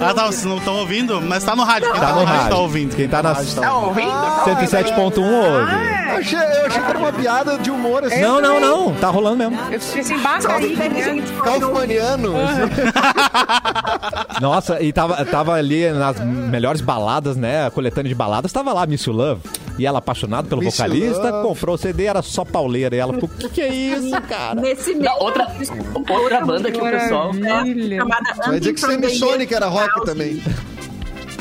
Speaker 2: Ah, tá, vocês não estão ouvindo, mas tá no rádio. Quem
Speaker 1: tá no
Speaker 2: rádio tá ouvindo.
Speaker 1: Quem tá na
Speaker 3: Tá ouvindo?
Speaker 1: 107.1 ouve.
Speaker 6: Eu achei, eu achei que era uma piada de humor assim.
Speaker 1: Não, não, não. Tá rolando mesmo.
Speaker 4: Eu fiquei assim, basta aí?
Speaker 6: Kaufmaniano.
Speaker 1: Nossa, e tava, tava ali nas melhores baladas, né? A coletânea de baladas, tava lá Miss You Love. E ela, apaixonada pelo vocalista, comprou o CD, era só pauleira. E ela ficou, o que, que é isso, cara?
Speaker 5: Nesse mesmo
Speaker 3: outra, outra banda que o pessoal.
Speaker 4: Maravilha.
Speaker 5: chamada
Speaker 6: Vai dizer que Semisonic
Speaker 5: Year
Speaker 6: era rock
Speaker 5: 2000.
Speaker 6: também.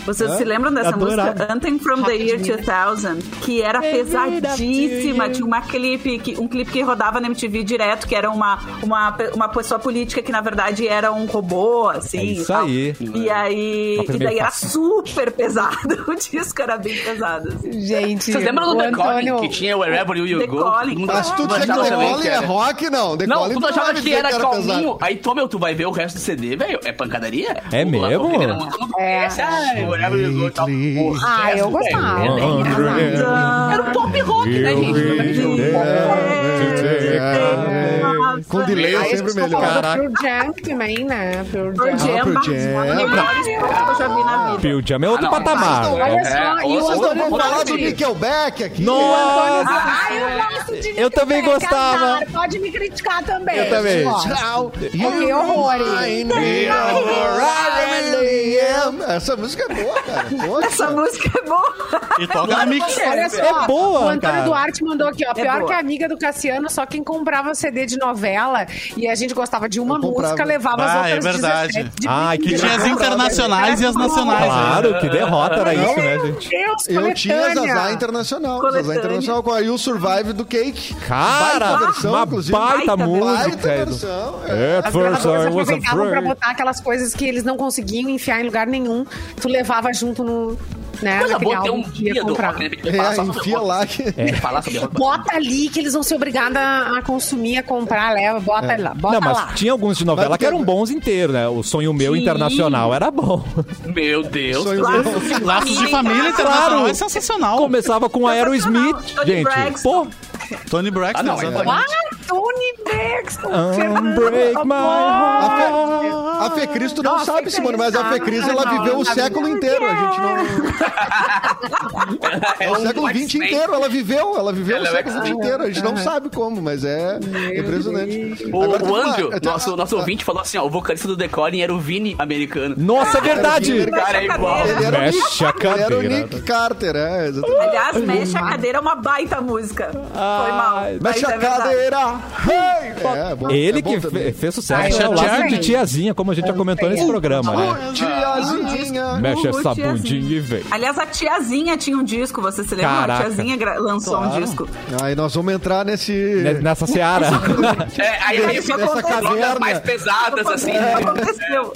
Speaker 5: Vocês se lembram dessa
Speaker 1: Adorava.
Speaker 5: música? Anthem from the Year 2000, que era pesadíssima. Tinha uma clipe, que, um clipe que rodava na MTV direto, que era uma, uma, uma pessoa política que, na verdade, era um robô, assim.
Speaker 1: É isso
Speaker 5: e
Speaker 1: aí.
Speaker 5: E aí...
Speaker 1: Uma coisa
Speaker 5: E daí era super pesado. O disco era bem pesado, assim.
Speaker 4: Gente,
Speaker 3: Vocês lembram do The Calling, que tinha Wherever You,
Speaker 5: The
Speaker 3: you Go?
Speaker 5: Calling.
Speaker 6: Mas tu tinha que
Speaker 3: também
Speaker 6: Decole é rock, não.
Speaker 3: Não,
Speaker 6: Decole
Speaker 3: tu achava que era
Speaker 6: pesado.
Speaker 3: calminho. Aí, tu, meu, tu vai ver o resto do CD, velho. É pancadaria.
Speaker 1: É mesmo?
Speaker 3: muito-
Speaker 4: É.
Speaker 3: Tal.
Speaker 4: Ah, eu gostava.
Speaker 3: é pesado. Era um pop rock, né, gente?
Speaker 6: Com delay é sempre melhor.
Speaker 4: do Pearl Jam também, né? Pearl
Speaker 5: Pearl
Speaker 4: Jam.
Speaker 6: Pearl
Speaker 5: bah,
Speaker 6: Jam.
Speaker 5: uma das melhores coisas que eu já vi na vida.
Speaker 1: Pearl Jam é outro
Speaker 3: Ah,
Speaker 1: patamar.
Speaker 4: Olha só,
Speaker 3: É,
Speaker 4: e o
Speaker 3: ouça-
Speaker 6: Vocês não
Speaker 4: Antônio
Speaker 6: vão falar do. Nickelback aqui?
Speaker 1: Nossa!
Speaker 4: Ah, eu gosto de
Speaker 1: Eu também gostava.
Speaker 4: Pode me criticar também.
Speaker 1: Eu também.
Speaker 4: Ó,
Speaker 6: You
Speaker 4: Que horror.
Speaker 6: remind me of where I really am. Essa música é boa, cara. Poxa.
Speaker 5: Essa música é boa.
Speaker 2: E toca na mix.
Speaker 4: Olha só,
Speaker 1: É boa,
Speaker 4: o Antônio
Speaker 1: cara.
Speaker 4: Duarte mandou aqui, ó. Pior que a amiga do Cassiano, só quem comprava CD de novela e a gente gostava de uma música, levava as
Speaker 2: Ah, é
Speaker 4: outras
Speaker 2: verdade.
Speaker 4: 17 de
Speaker 1: Ai, que
Speaker 2: Que tinha as internacionais e as nacionais. né?
Speaker 1: Claro, que derrota era isso, né, gente?
Speaker 4: Deus,
Speaker 6: Eu tinha a. Zazá Internacional.
Speaker 5: Coletânea.
Speaker 6: Zazá Internacional com a You Survive do Cake.
Speaker 1: Cara,
Speaker 6: Baita versão,
Speaker 1: uma
Speaker 6: inclusive.
Speaker 1: baita
Speaker 5: Baita
Speaker 1: música.
Speaker 6: Baita
Speaker 1: Edu.
Speaker 6: versão. é.
Speaker 1: At
Speaker 4: As
Speaker 1: first I was
Speaker 4: aproveitavam pra
Speaker 1: afraid.
Speaker 4: botar aquelas coisas que eles não conseguiam enfiar em lugar nenhum. Tu levava junto no. Né,
Speaker 3: Coisa boa ter um dia do
Speaker 4: comprar.
Speaker 3: rock, né? Pra gente falar
Speaker 6: É, enfia
Speaker 3: rock.
Speaker 6: lá que...
Speaker 3: É, falar sobre rock.
Speaker 4: Bota ali que eles vão ser obrigados a, a consumir, a comprar, leva, bota lá, bota
Speaker 1: Não, mas
Speaker 4: lá.
Speaker 1: tinha alguns de novela que eram bons inteiros, né? O Sonho Meu
Speaker 3: Sim.
Speaker 1: Internacional era bom.
Speaker 3: Meu Deus. Claro.
Speaker 6: meu.
Speaker 2: Laços de família internacional é sensacional.
Speaker 1: Começava com Aerosmith,
Speaker 5: Tony
Speaker 1: gente.
Speaker 5: Braxton.
Speaker 1: Pô,
Speaker 2: Tony Braxton,
Speaker 3: Ah, não, é
Speaker 4: Tony Braxton,
Speaker 1: um
Speaker 4: Fernando,
Speaker 1: break
Speaker 4: tá
Speaker 1: my
Speaker 6: A. Fe, a Fecris, tu não
Speaker 4: Nossa,
Speaker 6: sabe, Simone, mas a
Speaker 4: ah,
Speaker 6: Fecris,
Speaker 4: não,
Speaker 6: ela
Speaker 4: não,
Speaker 6: viveu o
Speaker 4: não,
Speaker 6: século
Speaker 4: não.
Speaker 6: inteiro. A gente não...
Speaker 3: É
Speaker 6: O
Speaker 3: um
Speaker 6: século XX inteiro, ela viveu, ela viveu
Speaker 3: Ela
Speaker 6: o
Speaker 3: é
Speaker 6: século XX inteiro. A gente não sabe como, mas é impressionante.
Speaker 3: O,
Speaker 6: Agora
Speaker 3: o
Speaker 6: uma-
Speaker 3: Andrew,
Speaker 6: tem-
Speaker 3: nosso, nosso ouvinte, falou assim: ó, o vocalista do Decoring era o Vini americano.
Speaker 1: Nossa, é verdade.
Speaker 6: Ele
Speaker 3: é igual.
Speaker 6: Era, o
Speaker 1: Mexe a
Speaker 6: ele era o
Speaker 1: cadeira.
Speaker 6: Nick Carter, é, exatamente.
Speaker 5: Aliás, Mexe a Cadeira é uma baita música. Foi mal.
Speaker 6: Mexe
Speaker 5: é
Speaker 6: a
Speaker 5: verdade.
Speaker 6: Hey! É, bom,
Speaker 1: Ele
Speaker 6: é
Speaker 1: que fe- fez sucesso
Speaker 4: Ai,
Speaker 1: é lado de tiazinha, como a gente já comentou nesse programa, né?
Speaker 6: Tiazinha!
Speaker 1: Mexe essa
Speaker 5: tiazinha.
Speaker 1: bundinha e vem.
Speaker 5: Aliás, a tiazinha tinha um disco, você se lembra?
Speaker 1: Caraca.
Speaker 5: A tiazinha lançou um disco.
Speaker 6: Aí nós vamos entrar nesse...
Speaker 1: Ne- Nessa seara.
Speaker 3: É, aí, aí
Speaker 5: Isso
Speaker 6: caverna.
Speaker 3: mais pesadas, assim.
Speaker 5: Isso aconteceu.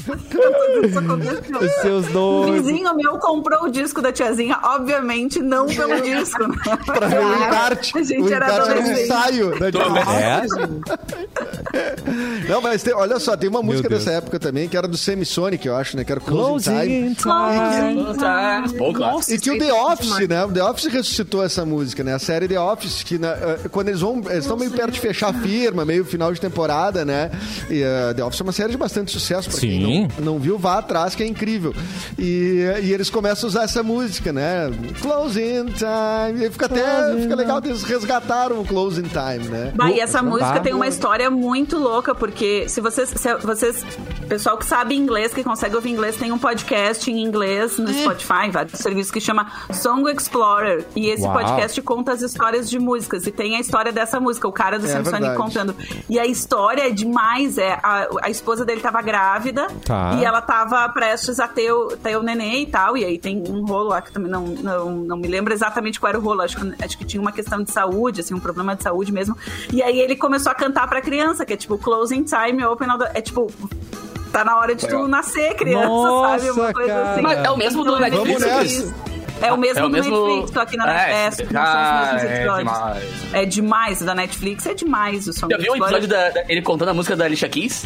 Speaker 5: Isso aconteceu.
Speaker 1: Os seus
Speaker 5: O
Speaker 1: dois.
Speaker 5: vizinho meu comprou o disco da tiazinha, obviamente não pelo disco, né?
Speaker 6: Pra ver o encarte.
Speaker 5: A gente
Speaker 6: o
Speaker 5: era
Speaker 6: um
Speaker 5: adolescente.
Speaker 6: ensaio. Né, de-
Speaker 1: É?
Speaker 6: Não, mas tem- olha só, tem uma música
Speaker 1: Deus.
Speaker 6: dessa época também, que era do Semisonic, eu acho, né? Que era Closing Time.
Speaker 1: Time.
Speaker 3: Tá. Bom, claro.
Speaker 6: E tinha o The Office, né? O The Office ressuscitou essa música, né? A série The Office, que na- eh, quando eles vão. Eles estão meio perto de fechar a firma, meio final de temporada, né? E eh, The Office é uma série de bastante sucesso. Pra
Speaker 1: Sim.
Speaker 6: quem não, não viu, vá atrás, que é incrível. E, e eles começam a usar essa música, né? Closing Time. E fica até fica legal, eles resgataram o Closing Time, né?
Speaker 5: Bah, e essa música
Speaker 1: Tá.
Speaker 5: tem uma história muito louca, porque se vocês, se vocês, pessoal que sabe inglês, que consegue ouvir inglês, tem um podcast em inglês no Spotify, vários serviços que chama Song Explorer. E esse
Speaker 1: Uau.
Speaker 5: podcast conta as histórias de músicas. E tem a história dessa música, o cara do
Speaker 6: É
Speaker 5: Samsung contando. E a história é demais. É, a, a esposa dele tava grávida
Speaker 1: Tá.
Speaker 5: e ela tava prestes a ter o, ter o neném e tal. E aí tem um rolo lá que também não, não, não me lembro exatamente qual era o rolo. Acho que, acho que tinha uma questão de saúde, assim, um problema de saúde mesmo. E aí ele começou a cantar pra criança, que é tipo closing time, open all the, É tipo. Tá na hora de tu nascer, criança,
Speaker 1: Nossa,
Speaker 5: sabe? Uma coisa
Speaker 1: cara.
Speaker 5: assim.
Speaker 3: Mas é o mesmo do
Speaker 5: Então, é
Speaker 3: Netflix,
Speaker 5: isso. É o mesmo
Speaker 3: É o
Speaker 5: do
Speaker 3: mesmo-
Speaker 5: Netflix, só que na
Speaker 3: É,
Speaker 5: é, que não são os mesmos
Speaker 3: é
Speaker 5: episódios.
Speaker 3: demais.
Speaker 5: É demais, o da Netflix é demais o som
Speaker 3: Já viu o episódio da, da- ele contando a música da Alicia Keys?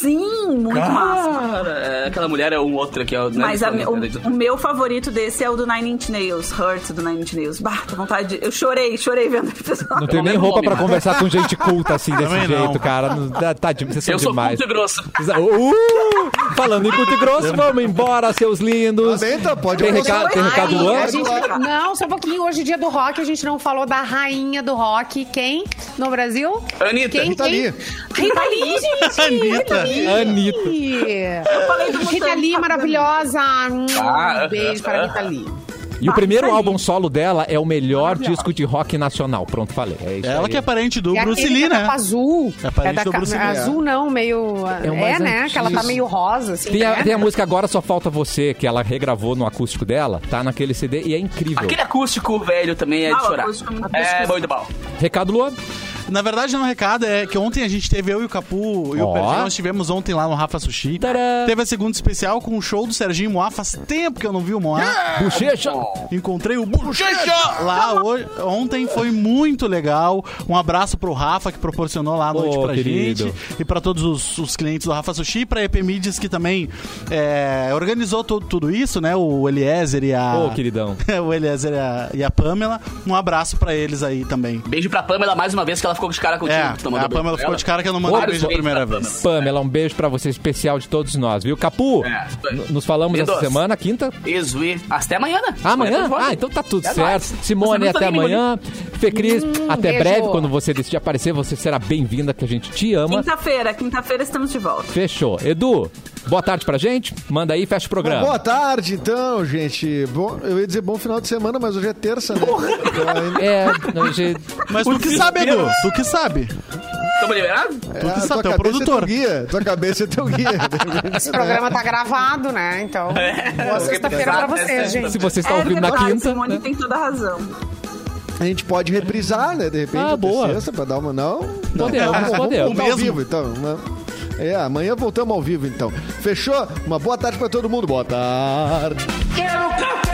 Speaker 5: Sim, muito massa.
Speaker 3: Cara, é, aquela mulher é um outro que é o.
Speaker 5: Mas a- o,
Speaker 3: né?
Speaker 5: o meu favorito desse é o do Nine Inch Nails, Hurt do Nine Inch Nails. Bah, tô vontade de... Eu chorei, chorei vendo o episódio.
Speaker 1: Não tenho nem roupa
Speaker 3: mas-
Speaker 1: conversar com gente culta assim, desse
Speaker 2: Também
Speaker 1: jeito,
Speaker 2: não.
Speaker 1: cara. Tá, tá, vocês são
Speaker 3: Eu sou
Speaker 1: demais.
Speaker 3: curto e grosso.
Speaker 1: Uh! Falando em curto e grosso, vamos embora, seus lindos.
Speaker 6: Pode
Speaker 1: Tem recado, tem recado do
Speaker 4: gente- não, só um pouquinho. Hoje, dia do rock, a gente não falou da rainha do rock. Quem no Brasil?
Speaker 3: Anitta.
Speaker 4: Quem?
Speaker 6: Rita
Speaker 4: quem?
Speaker 6: Lee.
Speaker 4: Rita Lee, gente!
Speaker 2: Anitta.
Speaker 1: Anitta.
Speaker 5: Eu falei do
Speaker 4: Rita Lee, maravilhosa. Hum,
Speaker 3: Ah,
Speaker 4: um beijo para
Speaker 3: ah,
Speaker 4: Rita Lee.
Speaker 1: E o
Speaker 5: Ah,
Speaker 1: primeiro álbum solo dela é o melhor disco de rock nacional. Pronto, falei. É isso
Speaker 2: Ela
Speaker 1: aí.
Speaker 2: que é parente do
Speaker 4: É
Speaker 2: Bruce Lee,
Speaker 4: é da
Speaker 2: né?
Speaker 4: azul.
Speaker 2: É parente
Speaker 4: da
Speaker 2: do Bruce Lee, é.
Speaker 4: Azul não, meio...
Speaker 1: É
Speaker 4: É, né? Que ela tá meio rosa, assim.
Speaker 1: Tem a,
Speaker 4: né?
Speaker 1: tem a música Agora Só Falta Você, que ela regravou no acústico dela, tá naquele CD e é incrível.
Speaker 3: Aquele acústico velho também é
Speaker 5: Ah,
Speaker 3: de chorar.
Speaker 5: acústico é muito
Speaker 3: É muito bom.
Speaker 1: Recado Luan?
Speaker 2: Na verdade, não, o recado é que ontem a gente teve eu e o Capu e
Speaker 1: Ó.
Speaker 2: o Perdi, nós tivemos ontem lá no Rafa Sushi.
Speaker 1: Tadã.
Speaker 2: Teve a segunda especial com o show do Serginho Moá. Faz tempo que eu não vi o Moá.
Speaker 1: Bochecha!
Speaker 2: Encontrei o Bochecha lá hoje. Ontem foi muito legal. Um abraço pro Rafa que proporcionou lá a noite
Speaker 1: Ô,
Speaker 2: pra
Speaker 1: querido.
Speaker 2: gente e pra todos os, os clientes do Rafa Sushi, pra EP Mídias que também é, organizou to- tudo isso, né? O Eliezer e a
Speaker 1: Ô, queridão.
Speaker 2: o Eliezer e a, e a Pamela. Um abraço pra eles aí também.
Speaker 3: Beijo pra Pamela mais uma vez que ela ficou de cara contigo.
Speaker 2: É,
Speaker 3: Tu não
Speaker 2: a Pamela
Speaker 3: beijo
Speaker 2: ficou de cara que eu não mandei beijo a primeira vez.
Speaker 1: Pamela, um beijo pra você especial de todos nós, viu? Capu,
Speaker 3: É.
Speaker 1: nos falamos essa semana, quinta?
Speaker 3: Isso, e até amanhã, né?
Speaker 1: Amanhã? Ah, então tá tudo
Speaker 3: É
Speaker 1: certo.
Speaker 3: nóis.
Speaker 1: Simone, até
Speaker 3: tá
Speaker 1: amanhã. Fê Cris, até
Speaker 4: beijo.
Speaker 1: breve. Quando você decidir aparecer, você será bem-vinda, que a gente te ama.
Speaker 5: Quinta-feira, quinta-feira estamos de volta.
Speaker 1: Fechou. Edu, boa tarde pra gente. Manda aí, fecha o programa.
Speaker 6: Boa tarde, então, gente. Bom, eu ia dizer bom final de semana, mas hoje é terça, né? Então,
Speaker 1: É, hoje...
Speaker 2: Mas tu que sabe, Edu. Tu que sabe.
Speaker 3: Tamo liberado?
Speaker 2: Tu
Speaker 6: É,
Speaker 2: que
Speaker 6: a
Speaker 2: sabe,
Speaker 6: tua
Speaker 2: tu é o
Speaker 6: cabeça
Speaker 2: produtor.
Speaker 6: teu guia. Tua cabeça é teu guia.
Speaker 4: Esse programa tá gravado, né? Então, boa sexta-feira pra vocês, gente.
Speaker 1: Se você está
Speaker 5: é
Speaker 1: ouvindo na quinta...
Speaker 5: Simone
Speaker 1: né?
Speaker 5: tem toda a razão.
Speaker 6: A gente pode reprisar, né? De repente,
Speaker 1: Ah, boa.
Speaker 6: sexta, pra dar uma... Não? não.
Speaker 1: Podemos,
Speaker 6: Vamos
Speaker 1: podemos.
Speaker 6: voltar ao vivo, então. né? É, amanhã voltamos ao vivo, então. Fechou? Uma boa tarde pra todo mundo. Boa tarde.
Speaker 7: Quero!